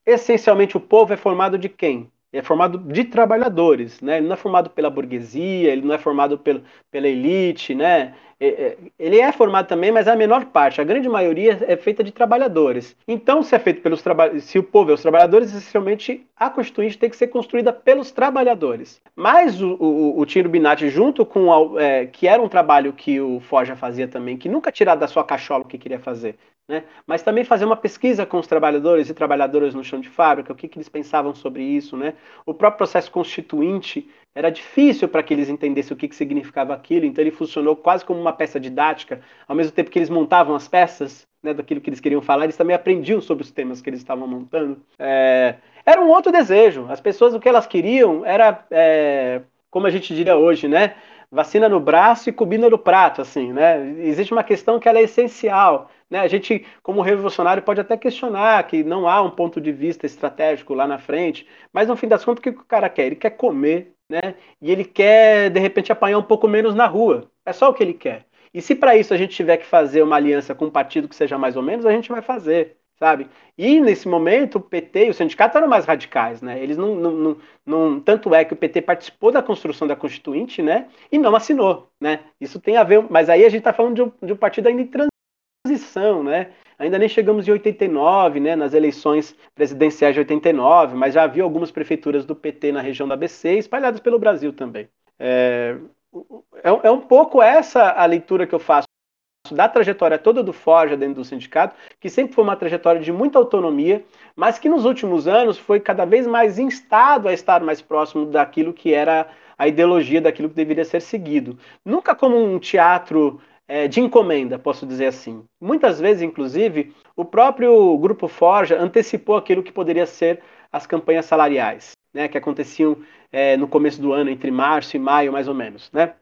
Speaker 4: Essencialmente o povo é formado de quem? É formado de trabalhadores, né? Ele não é formado pela burguesia, ele não é formado pelo, pela elite, né? É, é, ele é formado também, mas a menor parte. A grande maioria é feita de trabalhadores. Então, se é feito pelos trabalhadores, se o povo é os trabalhadores, essencialmente a Constituinte tem que ser construída pelos trabalhadores. Mas o, o, o Tiro Binatti, junto com é, que era um trabalho que o Forja fazia também, que nunca tirar da sua cachola o que queria fazer, né? Mas também fazer uma pesquisa com os trabalhadores e trabalhadoras no chão de fábrica, o que, que eles pensavam sobre isso. Né? O próprio processo constituinte era difícil para que eles entendessem o que, que significava aquilo, então ele funcionou quase como uma peça didática, ao mesmo tempo que eles montavam as peças né, daquilo que eles queriam falar, eles também aprendiam sobre os temas que eles estavam montando. É... Era um outro desejo. As pessoas, o que elas queriam era, é... como a gente diria hoje, né? vacina no braço e comida no prato, assim, né? Existe uma questão que ela é essencial, né? A gente, como revolucionário, pode até questionar que não há um ponto de vista estratégico lá na frente, mas no fim das contas, o que o cara quer? Ele quer comer, né? E ele quer, de repente, apanhar um pouco menos na rua. É só o que ele quer. E se para isso a gente tiver que fazer uma aliança com um partido que seja mais ou menos, a gente vai fazer sabe? E nesse momento o PT e o sindicato eram mais radicais, né? Eles não, não, não, não, tanto é que o PT participou da construção da Constituinte, né? E não assinou, né? Isso tem a ver, mas aí a gente está falando de um, de um partido ainda em né? Ainda nem chegamos em 89, né? Nas eleições presidenciais de 89, mas já havia algumas prefeituras do PT na região da ABC espalhadas pelo Brasil também. É, é, é um pouco essa a leitura que eu faço da trajetória toda do Forja dentro do sindicato, que sempre foi uma trajetória de muita autonomia, mas que nos últimos anos foi cada vez mais instado a estar mais próximo daquilo que era a ideologia, daquilo que deveria ser seguido. Nunca como um teatro é, de encomenda, posso dizer assim. Muitas vezes, inclusive, o próprio Grupo Forja antecipou aquilo que poderia ser as campanhas salariais, né, que aconteciam é, no começo do ano, entre março e maio, mais ou menos. Né?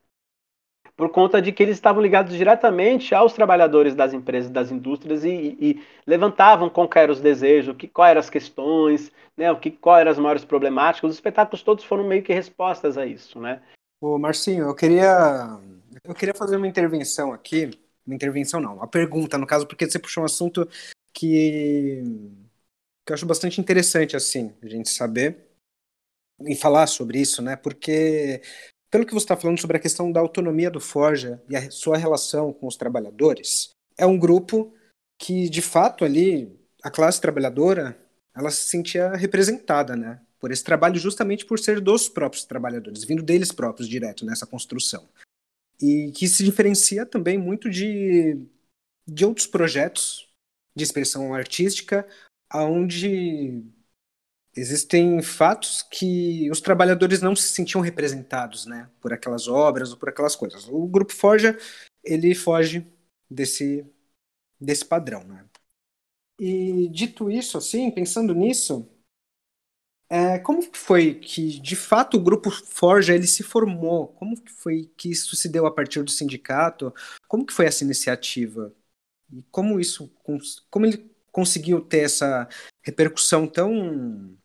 Speaker 4: por conta de que eles estavam ligados diretamente aos trabalhadores das empresas, das indústrias e, e levantavam qual eram os desejos, que, quais eram as questões, né, o que, quais eram as maiores problemáticas. Os espetáculos todos foram meio que respostas a isso, né?
Speaker 2: Ô, Marcinho, eu queria, eu queria fazer uma intervenção aqui, uma intervenção não, uma pergunta, no caso, porque você puxou um assunto que, que eu acho bastante interessante, assim, a gente saber e falar sobre isso, né? Porque pelo que você está falando sobre a questão da autonomia do Forja e a sua relação com os trabalhadores, é um grupo que, de fato, ali, a classe trabalhadora, ela se sentia representada, né? Por esse trabalho, justamente por ser dos próprios trabalhadores, vindo deles próprios direto nessa construção. E que se diferencia também muito de, de outros projetos de expressão artística, onde existem fatos que os trabalhadores não se sentiam representados, né, por aquelas obras ou por aquelas coisas. O grupo Forja ele foge desse desse padrão, né? E dito isso, assim, pensando nisso, é, como foi que de fato o grupo Forja ele se formou? Como que foi que isso se deu a partir do sindicato? Como que foi essa iniciativa? E como isso, como ele conseguiu ter essa repercussão tão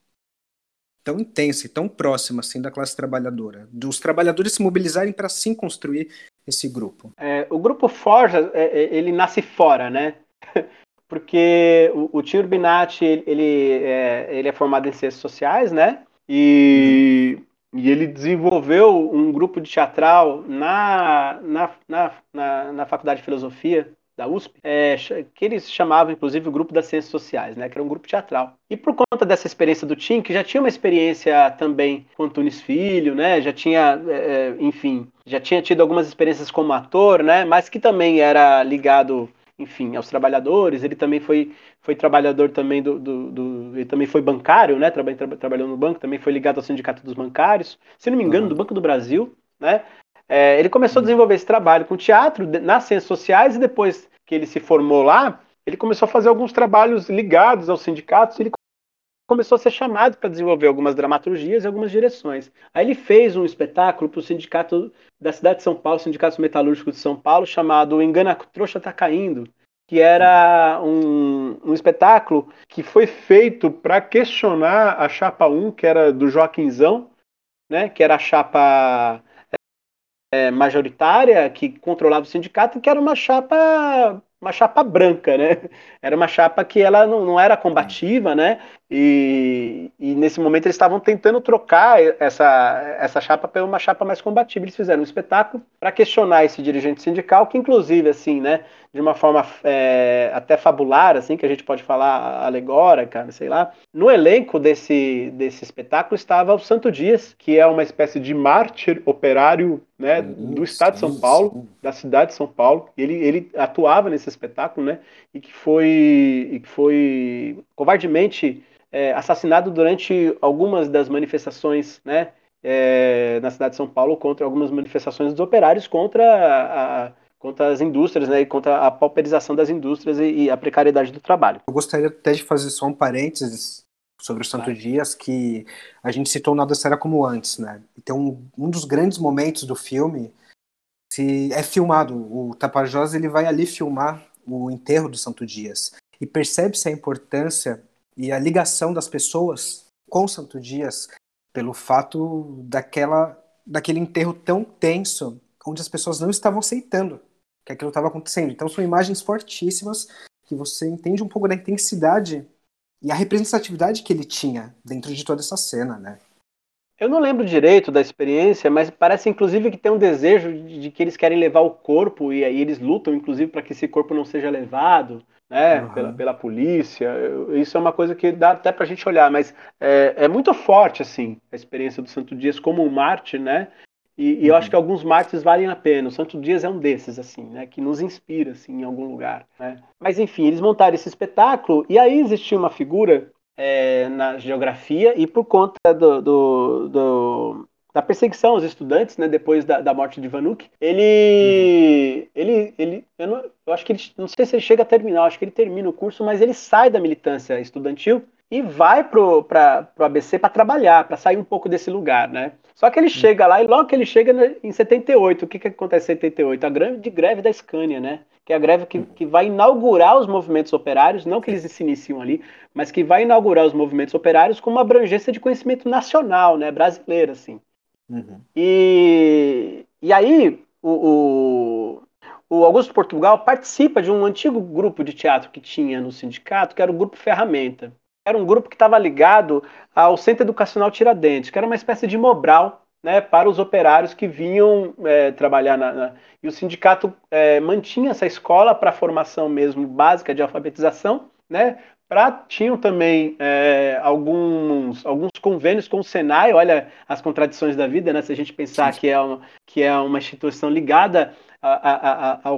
Speaker 2: tão intensa e tão próxima assim da classe trabalhadora, dos trabalhadores se mobilizarem para sim construir esse grupo.
Speaker 4: É, o grupo Forja é, é ele nasce fora, né? Porque o, o Tio Urbinati ele, ele, é, ele é formado em ciências sociais, né? E, e ele desenvolveu um grupo de teatral na, na, na, na, na faculdade de filosofia da USP, é, que eles chamavam, inclusive, o grupo das ciências sociais, né, que era um grupo teatral. E por conta dessa experiência do Tim, que já tinha uma experiência também com Antunes Filho, né, já tinha, é, é, enfim, já tinha tido algumas experiências como ator, né, mas que também era ligado enfim, aos trabalhadores. Ele também foi, foi trabalhador também do, do, do ele também foi bancário, né? Traba, tra, trabalhou no banco, também foi ligado ao sindicato dos bancários, se não me engano, uhum. do Banco do Brasil, né? É, ele começou a desenvolver esse trabalho com teatro nas ciências sociais e depois que ele se formou lá, ele começou a fazer alguns trabalhos ligados aos sindicatos. Ele começou a ser chamado para desenvolver algumas dramaturgias e algumas direções. Aí ele fez um espetáculo para o sindicato da cidade de São Paulo, Sindicato Metalúrgico de São Paulo, chamado Engana Trouxa Tá Caindo, que era um, um espetáculo que foi feito para questionar a chapa 1, que era do Joaquinzão, né, que era a chapa é, majoritária que controlava o sindicato, que era uma chapa uma chapa branca, né? Era uma chapa que ela não, não era combativa, né? E, e, nesse momento eles estavam tentando trocar essa, essa chapa por uma chapa mais combativa. Eles fizeram um espetáculo para questionar esse dirigente sindical, que inclusive, assim, né, de uma forma é, até fabular, assim, que a gente pode falar alegórica, sei lá. No elenco desse, desse espetáculo estava o Santo Dias, que é uma espécie de mártir operário né, do estado de São Paulo, da cidade de São Paulo. Ele, ele atuava nesse espetáculo, né, e que foi, e que foi covardemente é, assassinado durante algumas das manifestações, né, é, na cidade de São Paulo contra algumas manifestações dos operários contra a, contra as indústrias, né, e contra a pauperização das indústrias e, e, a precariedade do trabalho.
Speaker 2: Eu gostaria até de fazer só um parênteses sobre o Santo Dias, que a gente citou Nada Será Como Antes, né? Então, um dos grandes momentos do filme se é filmado. O Tapajós ele vai ali filmar o enterro do Santo Dias e percebe-se a importância e a ligação das pessoas com Santo Dias pelo fato daquela daquele enterro tão tenso, onde as pessoas não estavam aceitando que aquilo estava acontecendo. Então são imagens fortíssimas que você entende um pouco da intensidade e a representatividade que ele tinha dentro de toda essa cena, né?
Speaker 4: Eu não lembro direito da experiência, mas parece inclusive que tem um desejo de, de que eles querem levar o corpo e aí eles lutam inclusive para que esse corpo não seja levado, né, uhum. pela, pela polícia. Isso é uma coisa que dá até para a gente olhar, mas é, é, muito forte assim a experiência do Santo Dias como um mártir, né? E, e eu acho uhum. que alguns mártires valem a pena. O Santo Dias é um desses, assim, né? Que nos inspira, assim, em algum lugar. Né? Mas enfim, eles montaram esse espetáculo e aí existia uma figura é, na geografia e por conta do, do, do, da perseguição aos estudantes, né, depois da, da morte de Vanuc, ele, uhum. ele, ele, eu, não, eu acho que ele, não sei se ele chega a terminar, acho que ele termina o curso, mas ele sai da militância estudantil e vai pro, pra, pro ABC para trabalhar, para sair um pouco desse lugar, né? Só que ele chega lá e logo que ele chega em 78, o que, que acontece em 78? A grande greve da Scania, né? Que é a greve que, que vai inaugurar os movimentos operários, não que eles se iniciam ali, mas que vai inaugurar os movimentos operários com uma abrangência de conhecimento nacional, né? Brasileiro, assim. Uhum. E, e aí, o, o, o Augusto Portugal participa de um antigo grupo de teatro que tinha no sindicato, que era o Grupo Ferramenta era um grupo que estava ligado ao Centro Educacional Tiradentes, que era uma espécie de Mobral né, para os operários que vinham é, trabalhar na, na, E o sindicato é, mantinha essa escola para formação mesmo básica de alfabetização, né? Pra, tinham também é, alguns, alguns convênios com o Senai, olha as contradições da vida, né? Se a gente pensar que é uma, que é uma instituição ligada a, a, a,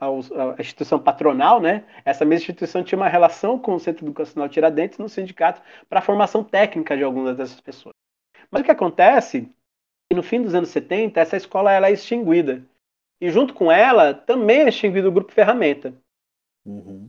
Speaker 4: a, instituição patronal, né? Essa mesma instituição tinha uma relação com o Centro Educacional Tiradentes no sindicato para a formação técnica de algumas dessas pessoas. Mas o que acontece é no fim dos anos 70, essa escola ela é extinguida. E junto com ela também é extinguido o grupo Ferramenta. Uhum.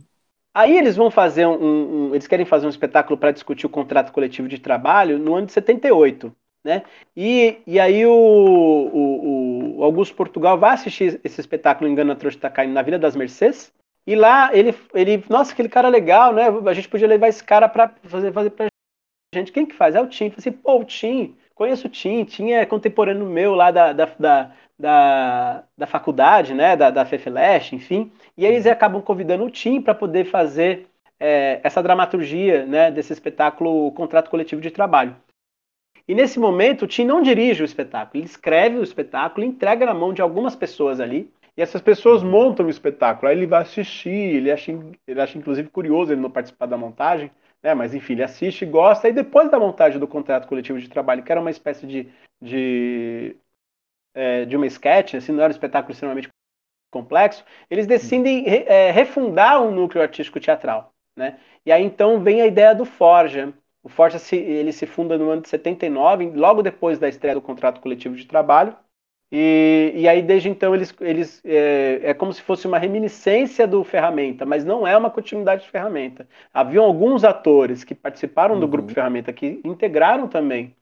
Speaker 4: Aí eles vão fazer um, um, Eles querem fazer um espetáculo para discutir o contrato coletivo de trabalho no ano de 78. Né? E, e aí o, o, o Augusto Portugal vai assistir esse espetáculo Engano a Trouxa Tá Caindo na Vila das Mercês, e lá ele, ele, nossa, aquele cara legal, né? A gente podia levar esse cara para fazer, fazer pra gente. Quem que faz? É o Tim. Falei assim, pô, o Tim, conheço o Tim, Tim é contemporâneo meu lá da, da, da, da, da faculdade, né? Da, da FEFELESH, enfim. E eles acabam convidando o Tim para poder fazer é, essa dramaturgia, né? Desse espetáculo Contrato Coletivo de Trabalho. E nesse momento, o Tim não dirige o espetáculo, ele escreve o espetáculo, entrega na mão de algumas pessoas ali, e essas pessoas uhum. montam o espetáculo. Aí ele vai assistir, ele acha, ele acha inclusive curioso ele não participar da montagem, né? mas enfim, ele assiste e gosta. E depois da montagem do contrato coletivo de trabalho, que era uma espécie de, de, é, de uma sketch, assim, não era um espetáculo extremamente complexo, eles decidem é, refundar um núcleo artístico teatral. Né? E aí então vem a ideia do Forja, o Forja se, ele se funda no ano de 79, logo depois da estreia do contrato coletivo de trabalho. E, e aí, desde então, eles, eles é, é, como se fosse uma reminiscência do Ferramenta, mas não é uma continuidade de Ferramenta. Haviam alguns atores que participaram uhum. do grupo Ferramenta, que integraram também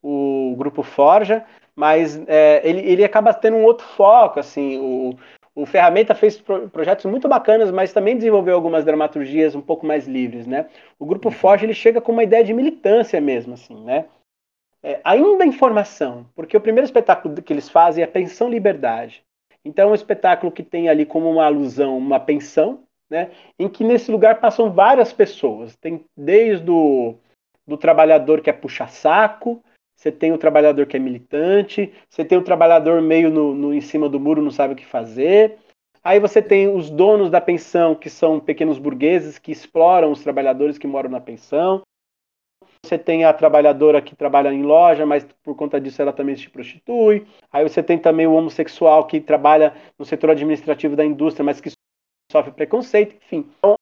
Speaker 4: o grupo Forja, mas é, ele, ele acaba tendo um outro foco, assim, o, o Ferramenta fez pro, projetos muito bacanas, mas também desenvolveu algumas dramaturgias um pouco mais livres, né? O Grupo uhum. Forge, ele chega com uma ideia de militância mesmo, assim, né? É, ainda informação, porque o primeiro espetáculo que eles fazem é a Pensão Liberdade. Então é um espetáculo que tem ali como uma alusão uma pensão, né? Em que nesse lugar passam várias pessoas. Tem desde o do trabalhador que é puxa-saco, você tem o trabalhador que é militante, você tem o trabalhador meio no, no, em cima do muro, não sabe o que fazer. Aí você tem os donos da pensão, que são pequenos burgueses que exploram os trabalhadores que moram na pensão. Você tem a trabalhadora que trabalha em loja, mas por conta disso ela também se prostitui. Aí você tem também o homossexual que trabalha no setor administrativo da indústria, mas que sofre preconceito, enfim. Então,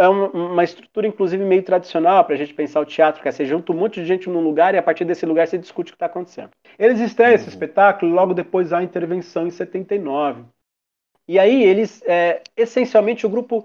Speaker 4: é uma estrutura, inclusive, meio tradicional para a gente pensar o teatro, que é você junta um monte de gente num lugar e a partir desse lugar você discute o que está acontecendo. Eles estreiam uhum. esse espetáculo logo depois há a intervenção em 79. E aí eles, é, essencialmente, o grupo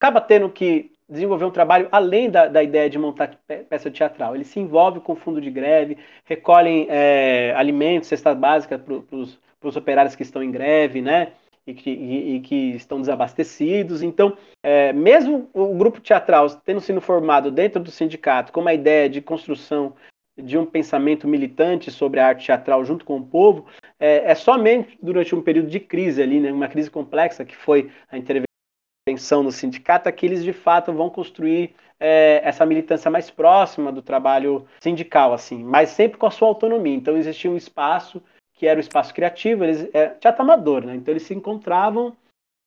Speaker 4: acaba tendo que desenvolver um trabalho além da, da ideia de montar peça teatral. Ele se envolve com o fundo de greve, recolhem é, alimentos, cestas básicas para os operários que estão em greve, né? E que, e, e que estão desabastecidos. Então, é, mesmo o grupo teatral tendo sido formado dentro do sindicato com uma ideia de construção de um pensamento militante sobre a arte teatral junto com o povo, é, é somente durante um período de crise ali, né, uma crise complexa que foi a intervenção no sindicato, é que eles de fato vão construir é, essa militância mais próxima do trabalho sindical, assim, mas sempre com a sua autonomia. Então existia um espaço que era o espaço criativo, eles é, teatro amador, né? Então eles se encontravam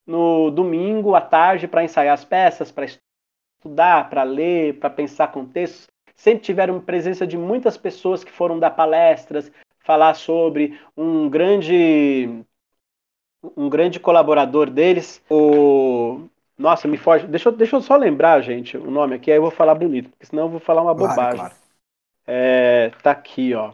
Speaker 4: no domingo à tarde para ensaiar as peças, para estudar, para ler, para pensar contextos. Sempre tiveram presença de muitas pessoas que foram dar palestras, falar sobre um grande um grande colaborador deles, o nossa, me foge. Deixa eu, deixa eu só lembrar, gente, o nome aqui, aí eu vou falar bonito, porque senão eu vou falar uma claro, bobagem. Claro. É, tá aqui, ó.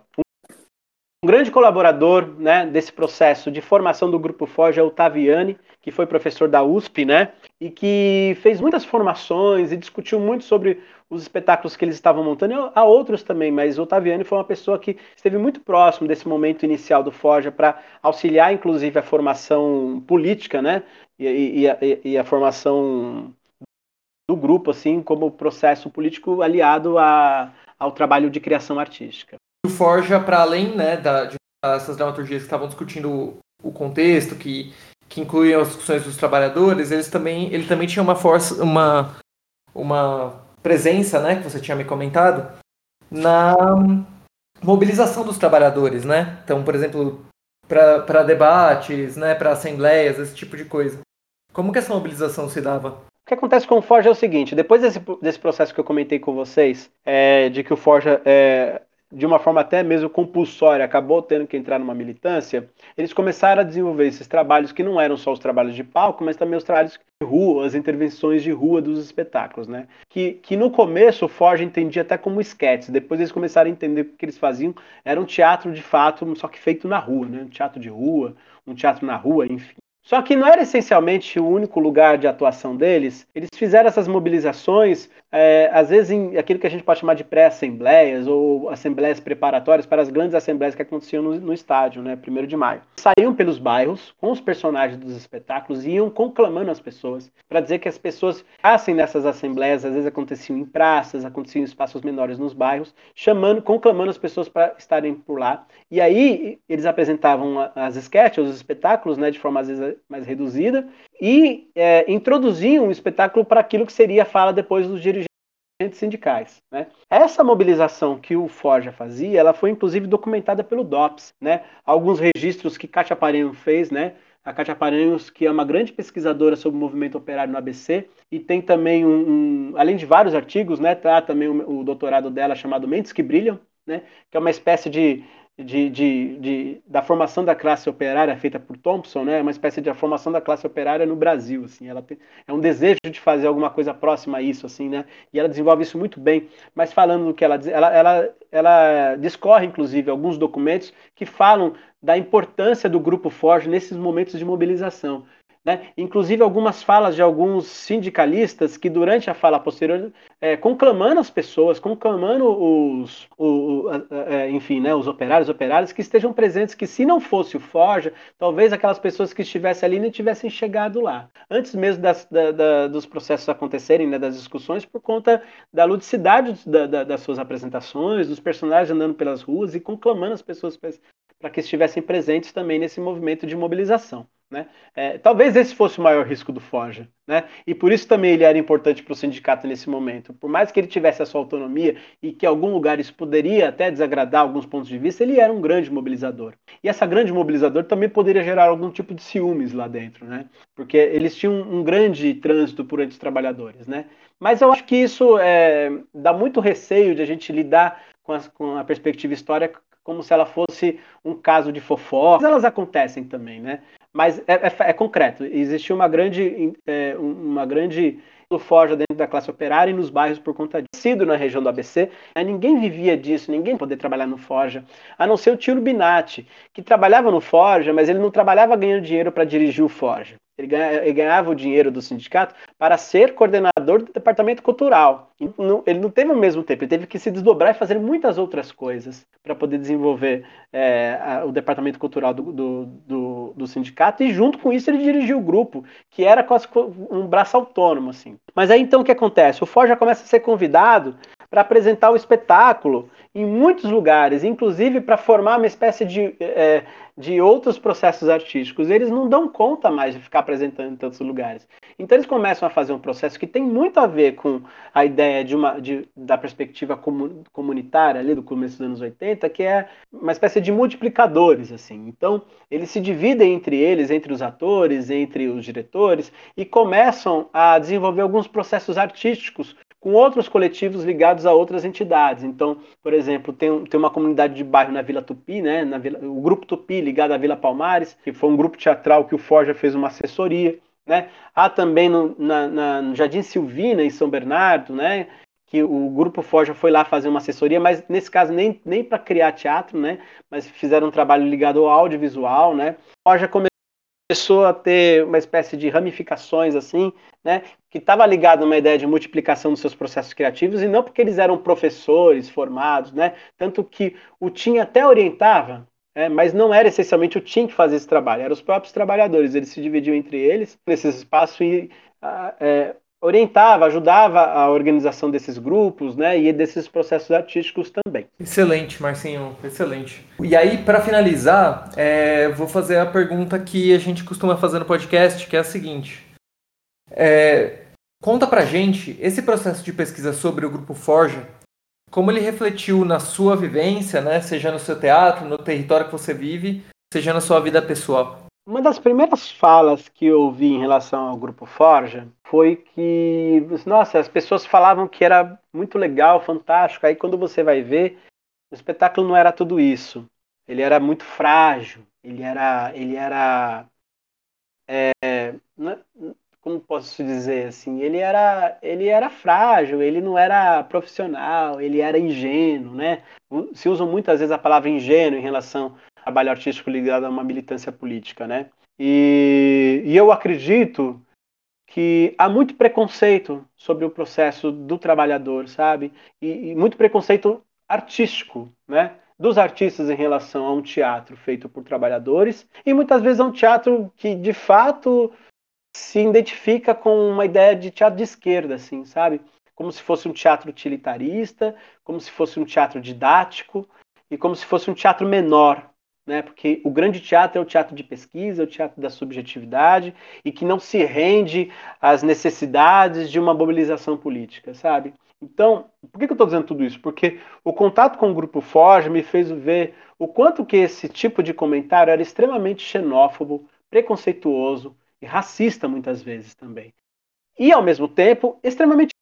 Speaker 4: Um grande colaborador né, desse processo de formação do Grupo Forge é o Taviani, que foi professor da USP, né, e que fez muitas formações e discutiu muito sobre os espetáculos que eles estavam montando. Há outros também, mas o Taviani foi uma pessoa que esteve muito próximo desse momento inicial do Forja para auxiliar, inclusive, a formação política, né, e, e, a, e a formação do grupo, assim, como processo político aliado a, ao trabalho de criação artística
Speaker 1: o Forja, para além né, da, de essas dramaturgias que estavam discutindo o contexto, que, que incluíam as discussões dos trabalhadores, eles também, ele também tinha uma força, uma, uma presença, né, que você tinha me comentado, na mobilização dos trabalhadores, né? Então, por exemplo, para debates, né, para assembleias, esse tipo de coisa. Como que essa mobilização se dava?
Speaker 4: O que acontece com o Forja é o seguinte: depois desse, desse processo que eu comentei com vocês, é, de que o Forja é, de uma forma até mesmo compulsória, acabou tendo que entrar numa militância, eles começaram a desenvolver esses trabalhos que não eram só os trabalhos de palco, mas também os trabalhos de rua, as intervenções de rua dos espetáculos, né? Que, que no começo o Forge entendia até como esquetes, depois eles começaram a entender o que eles faziam era um teatro de fato, só que feito na rua, né? Um teatro de rua, um teatro na rua, enfim. Só que não era essencialmente o único lugar de atuação deles. Eles fizeram essas mobilizações, é, às vezes em aquilo que a gente pode chamar de pré-assembleias ou assembleias preparatórias para as grandes assembleias que aconteciam no, no estádio, né, 1 de maio. Saíam pelos bairros com os personagens dos espetáculos e iam conclamando as pessoas para dizer que as pessoas passem nessas assembleias, às vezes aconteciam em praças, aconteciam em espaços menores nos bairros, chamando, conclamando as pessoas para estarem por lá. E aí eles apresentavam as sketches, os espetáculos, né, de forma às vezes mais reduzida, e é, introduziam um espetáculo para aquilo que seria a fala depois dos dirigentes sindicais. Né? Essa mobilização que o Forja fazia, ela foi inclusive documentada pelo DOPS. Né? Alguns registros que Kátia Paranhos fez, né? a Kátia Paranhos, que é uma grande pesquisadora sobre o movimento operário no ABC, e tem também um, um além de vários artigos, né, tá também o, o doutorado dela chamado Mentes que Brilham, né, que é uma espécie de de, de, de, da formação da classe operária feita por Thompson, né, uma espécie de formação da classe operária no Brasil, assim, ela tem, é um desejo de fazer alguma coisa próxima a isso, assim, né, e ela desenvolve isso muito bem, mas falando do que ela diz, ela, ela, ela discorre, inclusive, alguns documentos que falam da importância do Grupo Forge nesses momentos de mobilização, né? Inclusive algumas falas de alguns sindicalistas que durante a fala posterior, é, conclamando as pessoas, conclamando os, o, o, é, enfim, né, os operários, operárias que estejam presentes, que se não fosse o Forja, talvez aquelas pessoas que estivessem ali nem tivessem chegado lá, antes mesmo das, da, da, dos processos acontecerem, né, das discussões, por conta da ludicidade da, das suas apresentações, dos personagens andando pelas ruas e conclamando as pessoas para que estivessem presentes também nesse movimento de mobilização. Né? É, talvez esse fosse o maior risco do Forja, né? e por isso também ele era importante para o sindicato nesse momento. Por mais que ele tivesse a sua autonomia e que em algum lugar isso poderia até desagradar alguns pontos de vista, ele era um grande mobilizador. E essa grande mobilizador também poderia gerar algum tipo de ciúmes lá dentro, né? porque eles tinham um grande trânsito por entre os trabalhadores. Né? Mas eu acho que isso é, dá muito receio de a gente lidar com a, com a perspectiva histórica como se ela fosse um caso de fofoca. Elas acontecem também, né? Mas é, é, é concreto. Existia uma grande, é, uma grande forja dentro da classe operária e nos bairros por conta disso. Sido na região do ABC, né, ninguém vivia disso, ninguém podia trabalhar no Forja, a não ser o tio Binatti, que trabalhava no Forja, mas ele não trabalhava ganhando dinheiro para dirigir o Forja. Ele, ganha, ele ganhava o dinheiro do sindicato para ser coordenador do departamento cultural. Ele não teve ao mesmo tempo, ele teve que se desdobrar e fazer muitas outras coisas para poder desenvolver é, a, o departamento cultural do, do, do, do, sindicato. E junto com isso ele dirigiu o grupo, que era quase um braço autônomo. assim. Mas aí então o que acontece? O Ford já começa a ser convidado para apresentar o espetáculo em muitos lugares, inclusive para formar uma espécie de, é, de outros processos artísticos. Eles não dão conta mais de ficar apresentando em tantos lugares. Então eles começam a fazer um processo que tem muito a ver com a ideia de uma, de, da perspectiva comunitária ali do começo dos anos 80, que é uma espécie de multiplicadores. assim. Então eles se dividem entre eles, entre os atores, entre os diretores, e começam a desenvolver alguns processos artísticos com outros coletivos ligados a outras entidades. Então, por exemplo, tem, tem uma comunidade de bairro na Vila Tupi, né, na Vila, o Grupo Tupi ligado à Vila Palmares, que foi um grupo teatral que o Forja fez uma assessoria. Né? Há também no, na, na, no Jardim Silvina, em São Bernardo, né, que o Grupo Forja foi lá fazer uma assessoria, mas nesse caso nem, nem para criar teatro, né, mas fizeram um trabalho ligado ao audiovisual. Né? Forja começou a ter uma espécie de ramificações assim, né, que estava ligado a uma ideia de multiplicação dos seus processos criativos e não porque eles eram professores formados, né, tanto que o Tim até orientava, né, mas não era essencialmente o Tim que fazia esse trabalho, eram os próprios trabalhadores, eles se dividiam entre eles nesse espaço e é, orientava, ajudava a organização desses grupos, né, e desses processos artísticos também.
Speaker 1: Excelente, Marcinho, excelente. E aí, para finalizar, é, vou fazer a pergunta que a gente costuma fazer no podcast, que é a seguinte: é, conta pra gente esse processo de pesquisa sobre o Grupo Forja, como ele refletiu na sua vivência, né, seja no seu teatro, no território que você vive, seja na sua vida pessoal.
Speaker 4: Uma das primeiras falas que eu ouvi em relação ao Grupo Forja foi que, nossa, as pessoas falavam que era muito legal, fantástico. Aí quando você vai ver, o espetáculo não era tudo isso. Ele era muito frágil. Ele era, ele era, é, como posso dizer assim, ele era, ele era frágil, ele não era profissional, ele era ingênuo, né? Se usa muitas vezes a palavra ingênuo em relação trabalho artístico ligado a uma militância política, né? E, e eu acredito que há muito preconceito sobre o processo do trabalhador, sabe? E, e muito preconceito artístico, né? Dos artistas em relação a um teatro feito por trabalhadores e muitas vezes é um teatro que de fato se identifica com uma ideia de teatro de esquerda, assim, sabe? Como se fosse um teatro utilitarista, como se fosse um teatro didático e como se fosse um teatro menor, né? Porque o grande teatro é o teatro de pesquisa, é o teatro da subjetividade e que não se rende às necessidades de uma mobilização política, sabe? Então, por que, eu estou dizendo tudo isso? Porque o contato com o grupo Forja me fez ver o quanto que esse tipo de comentário era extremamente xenófobo, preconceituoso, e racista muitas vezes também. E, ao mesmo tempo, extremamente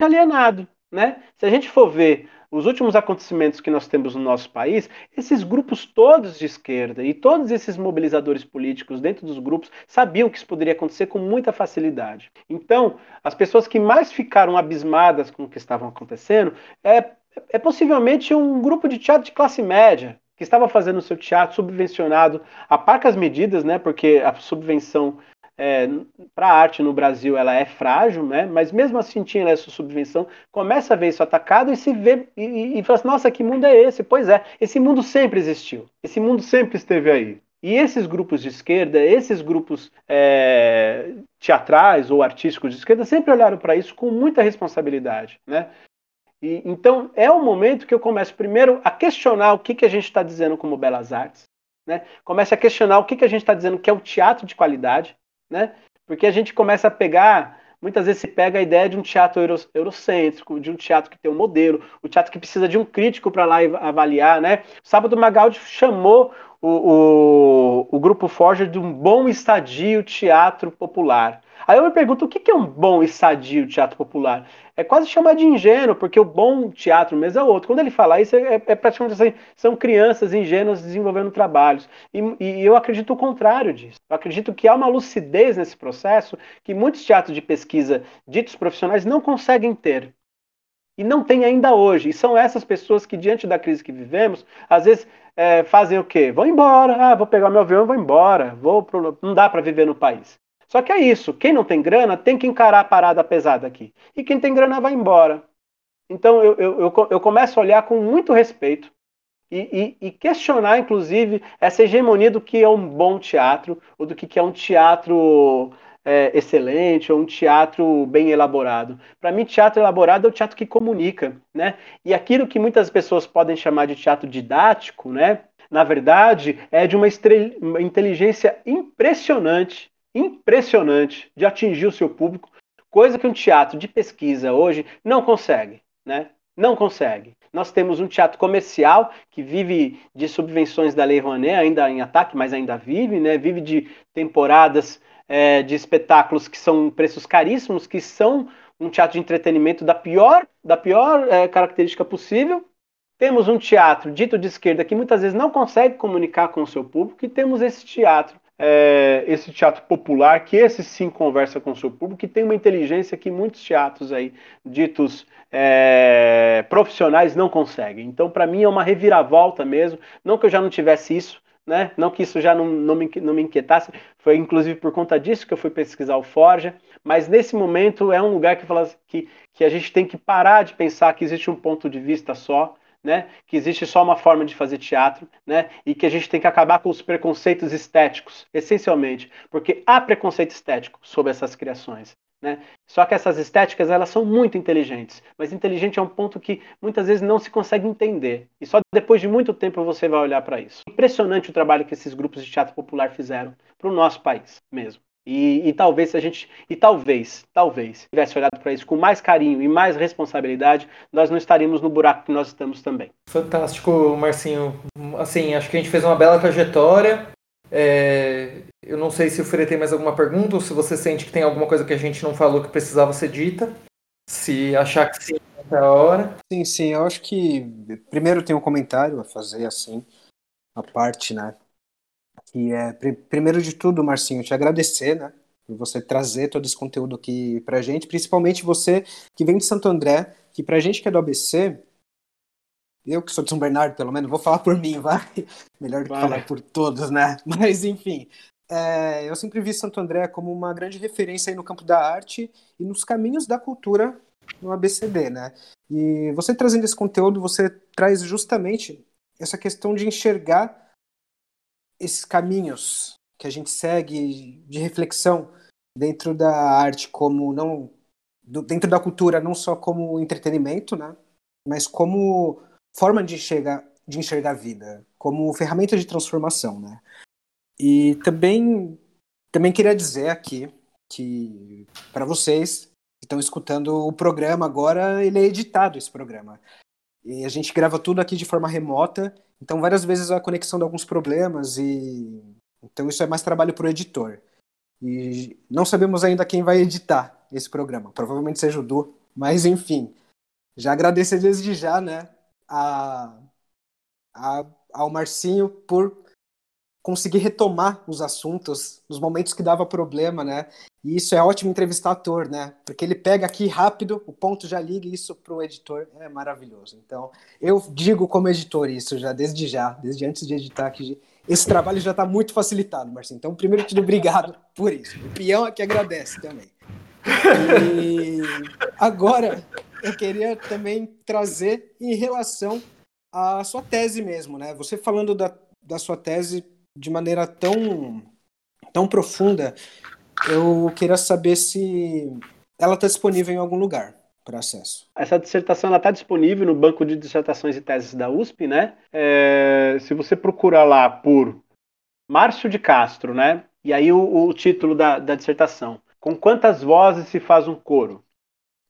Speaker 4: alienado. Né? Se a gente for ver os últimos acontecimentos que nós temos no nosso país, esses grupos todos de esquerda e todos esses mobilizadores políticos dentro dos grupos sabiam que isso poderia acontecer com muita facilidade. Então, as pessoas que mais ficaram abismadas com o que estava acontecendo é, é possivelmente um grupo de teatro de classe média, que estava fazendo o seu teatro subvencionado a parcas medidas, né, porque a subvenção é, para a arte no Brasil ela é frágil, né? mas mesmo assim tinha essa subvenção, começa a ver isso atacado e se vê e, e, fala assim, nossa, que mundo é esse? Pois é, esse mundo sempre existiu, esse mundo sempre esteve aí. E esses grupos de esquerda, esses grupos é, teatrais ou artísticos de esquerda sempre olharam para isso com muita responsabilidade, né? E, então é o momento que eu começo primeiro a questionar o que, que a gente está dizendo como belas artes, né? Começo a questionar o que, que a gente está dizendo que é o teatro de qualidade, né? Porque a gente começa a pegar, muitas vezes se pega a ideia de um teatro euro, eurocêntrico, de um teatro que tem um modelo, o teatro que precisa de um crítico para lá avaliar, né? O Sábado Magaldi chamou o, o, o Grupo Forja de um bom estadio teatro popular. Aí eu me pergunto, o que é um bom e sadio teatro popular? É quase chamar de ingênuo, porque o bom teatro mesmo é outro. Quando ele fala isso, é, é praticamente assim, são crianças ingênuas desenvolvendo trabalhos. E, e, eu acredito o contrário disso. Eu acredito que há uma lucidez nesse processo que muitos teatros de pesquisa ditos profissionais não conseguem ter. E não tem ainda hoje. E são essas pessoas que, diante da crise que vivemos, às vezes é, fazem o quê? Vão embora. Ah, vou pegar meu avião e vou embora. Vou pro... Não dá para viver no país. Só que é isso, quem não tem grana tem que encarar a parada pesada aqui. E quem tem grana vai embora. Então eu, eu, eu, eu começo a olhar com muito respeito e, e, e, questionar, inclusive, essa hegemonia do que é um bom teatro, ou do que é um teatro é, excelente, ou um teatro bem elaborado. Para mim, teatro elaborado é o teatro que comunica, né? E aquilo que muitas pessoas podem chamar de teatro didático, né? Na verdade, é de uma, uma inteligência impressionante, impressionante de atingir o seu público, coisa que um teatro de pesquisa hoje não consegue, né? Não consegue. Nós temos um teatro comercial que vive de subvenções da Lei Rouanet, ainda em ataque, mas ainda vive, né? Vive de temporadas é, de espetáculos que são preços caríssimos, que são um teatro de entretenimento da pior, da pior é, característica possível. Temos um teatro dito de esquerda que muitas vezes não consegue comunicar com o seu público, e temos esse teatro é, esse teatro popular, que esse sim conversa com o seu público, que tem uma inteligência que muitos teatros aí, ditos é, profissionais, não conseguem. Então, para mim, é uma reviravolta mesmo. Não que eu já não tivesse isso, né? Não que isso já não, não, me, não me inquietasse, foi inclusive por conta disso que eu fui pesquisar o Forja, mas nesse momento é um lugar que, fala que, que a gente tem que parar de pensar que existe um ponto de vista só, né, que existe só uma forma de fazer teatro, né, e que a gente tem que acabar com os preconceitos estéticos, essencialmente, porque há preconceito estético sobre essas criações. Né? Só que essas estéticas elas são muito inteligentes, mas inteligente é um ponto que muitas vezes não se consegue entender. E só depois de muito tempo você vai olhar para isso. Impressionante o trabalho que esses grupos de teatro popular fizeram para o nosso país mesmo. E, e, talvez se a gente e talvez talvez tivesse olhado para isso com mais carinho e mais responsabilidade nós não estaríamos no buraco que nós estamos também.
Speaker 1: Fantástico Marcinho. Assim acho que a gente fez uma bela trajetória. É, eu não sei se o Freire tem mais alguma pergunta ou se você sente que tem alguma coisa que a gente não falou que precisava ser dita. Se achar que sim até a hora.
Speaker 2: Sim sim eu acho que primeiro tem um comentário a fazer assim a parte né que é, primeiro de tudo, Marcinho, te agradecer, né, por você trazer todo esse conteúdo aqui pra gente, principalmente você que vem de Santo André, que pra gente que é do ABC, eu que sou de São Bernardo, pelo menos, vou falar por mim, vai? Melhor do que falar por todos, né? Mas, enfim, é, eu sempre vi Santo André como uma grande referência aí no campo da arte e nos caminhos da cultura no ABCD, né? E você trazendo esse conteúdo, você traz justamente essa questão de enxergar esses caminhos que a gente segue de reflexão dentro da arte como não dentro da cultura não só como entretenimento, né, mas como forma de enxergar de enxergar a vida, como ferramenta de transformação, né? E também também queria dizer aqui que para vocês que estão escutando o programa agora, ele é editado esse programa. E a gente grava tudo aqui de forma remota então, várias vezes a conexão dá alguns problemas e então isso é mais trabalho para o editor. E não sabemos ainda quem vai editar esse programa. Provavelmente seja o Du, mas enfim. Já agradecer desde já, né, a, a, ao Marcinho por conseguir retomar os assuntos nos momentos que dava problema, né? E isso é ótimo entrevistar ator, né? Porque ele pega aqui rápido, o ponto já liga, isso para o editor é maravilhoso. Então, eu digo como editor isso já, desde já, desde antes de editar aqui. Esse trabalho já está muito facilitado, Marcinho. Então, primeiro, te obrigado por isso. O peão aqui agradece também. E agora, eu queria também trazer em relação à sua tese mesmo, né? Você falando da, da sua tese de maneira tão, tão profunda, eu queria saber se ela está disponível em algum lugar para acesso.
Speaker 4: Essa dissertação está disponível no banco de dissertações e teses da USP, né? É, se você procurar lá por Márcio de Castro, né? E aí o, o título da, da dissertação: Com quantas vozes se faz um coro?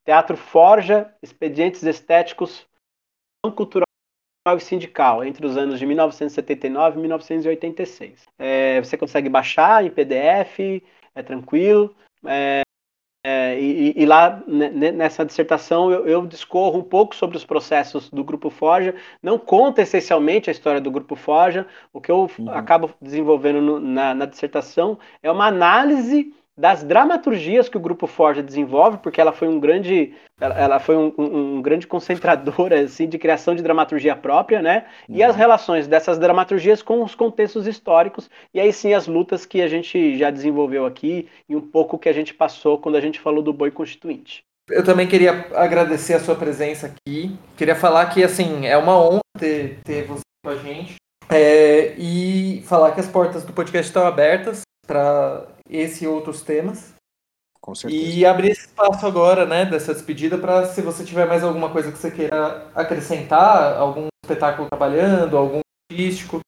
Speaker 4: Teatro forja expedientes estéticos não sindical entre os anos de 1979 e 1986. É, você consegue baixar em PDF, é tranquilo. É, é, e, e, lá nessa dissertação eu, eu, discorro um pouco sobre os processos do Grupo Forja. Não conta essencialmente a história do Grupo Forja. O que eu uhum. acabo desenvolvendo no, na, na, dissertação é uma análise das dramaturgias que o Grupo Forja desenvolve, porque ela foi um grande, ela, foi um, um, um, grande concentrador assim, de criação de dramaturgia própria, né? Uhum. E as relações dessas dramaturgias com os contextos históricos, e aí sim as lutas que a gente já desenvolveu aqui, e um pouco que a gente passou quando a gente falou do boi constituinte.
Speaker 1: Eu também queria agradecer a sua presença aqui. Queria falar que assim é uma honra ter, ter você com a gente. É, e falar que as portas do podcast estão abertas para esse e outros temas.
Speaker 2: Com certeza.
Speaker 1: E abrir esse espaço agora, né, dessa despedida, para se você tiver mais alguma coisa que você queira acrescentar, algum espetáculo trabalhando, algum artístico,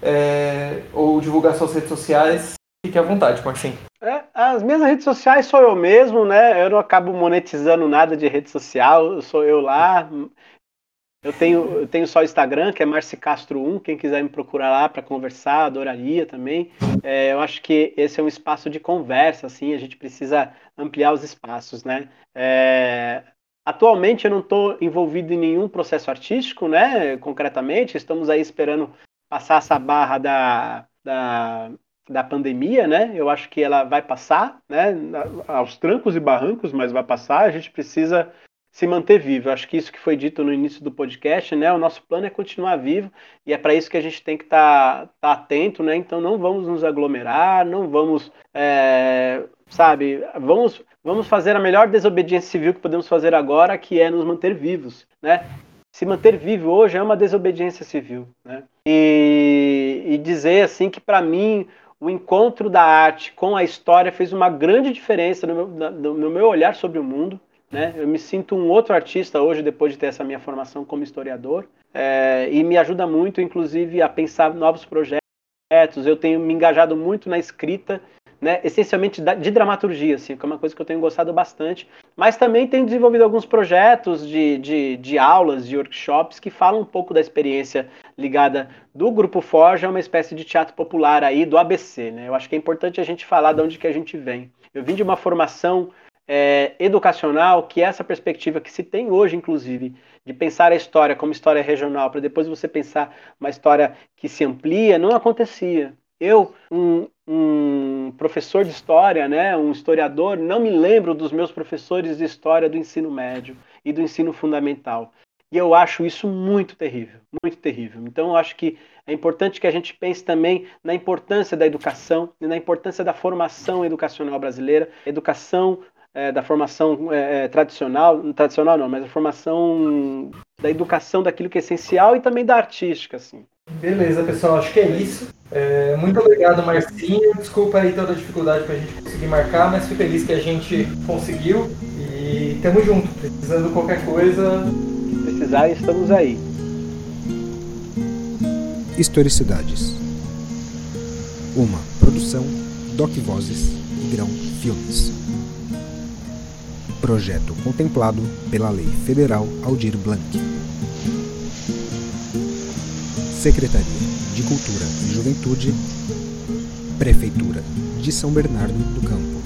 Speaker 1: é, ou divulgar suas redes sociais, fique à vontade, Marcinho.
Speaker 4: É, as minhas redes sociais sou eu mesmo, né? Eu não acabo monetizando nada de rede social, sou eu lá. Eu tenho, eu tenho só o Instagram, que é marcicastro1, quem quiser me procurar lá para conversar, adoraria também. É, eu acho que esse é um espaço de conversa, assim, a gente precisa ampliar os espaços, né? É, atualmente eu não estou envolvido em nenhum processo artístico, né, concretamente, estamos aí esperando passar essa barra da, da, da pandemia, né? Eu acho que ela vai passar, né? Aos trancos e barrancos, mas vai passar. A gente precisa se manter vivo. Acho que isso que foi dito no início do podcast, né? O nosso plano é continuar vivo e é para isso que a gente tem que estar tá, tá atento, né? Então não vamos nos aglomerar, não vamos, é, sabe? Vamos vamos fazer a melhor desobediência civil que podemos fazer agora, que é nos manter vivos, né? Se manter vivo hoje é uma desobediência civil, né? E, e dizer assim que para mim o encontro da arte com a história fez uma grande diferença no meu, no meu olhar sobre o mundo. Né? Eu me sinto um outro artista hoje, depois de ter essa minha formação como historiador, é, e me ajuda muito, inclusive, a pensar novos projetos. Eu tenho me engajado muito na escrita, né, essencialmente de dramaturgia, assim, que é uma coisa que eu tenho gostado bastante, mas também tenho desenvolvido alguns projetos de, de, de aulas, de workshops, que falam um pouco da experiência ligada do Grupo Forja, uma espécie de teatro popular aí do ABC. Né? Eu acho que é importante a gente falar de onde que a gente vem. Eu vim de uma formação é, educacional, que é essa perspectiva que se tem hoje, inclusive, de pensar a história como história regional, para depois você pensar uma história que se amplia, não acontecia. Eu, um, um, professor de história, né, um historiador, não me lembro dos meus professores de história do ensino médio e do ensino fundamental. E eu acho isso muito terrível, muito terrível. Então, eu acho que é importante que a gente pense também na importância da educação e na importância da formação educacional brasileira, educação é, da formação é, é, tradicional, tradicional não, mas a formação da educação daquilo que é essencial e também da artística, assim.
Speaker 1: Beleza, pessoal, acho que é isso. É, muito obrigado, Marcinho. Desculpa aí toda a dificuldade para a gente conseguir marcar, mas fico feliz que a gente conseguiu e tamo junto. Precisando de qualquer coisa.
Speaker 4: Se precisar, estamos aí.
Speaker 2: Historicidades. Uma produção Doc Vozes e Grão Filmes projeto contemplado pela Lei Federal Aldir Blanc. Secretaria de Cultura e Juventude, Prefeitura de São Bernardo do Campo.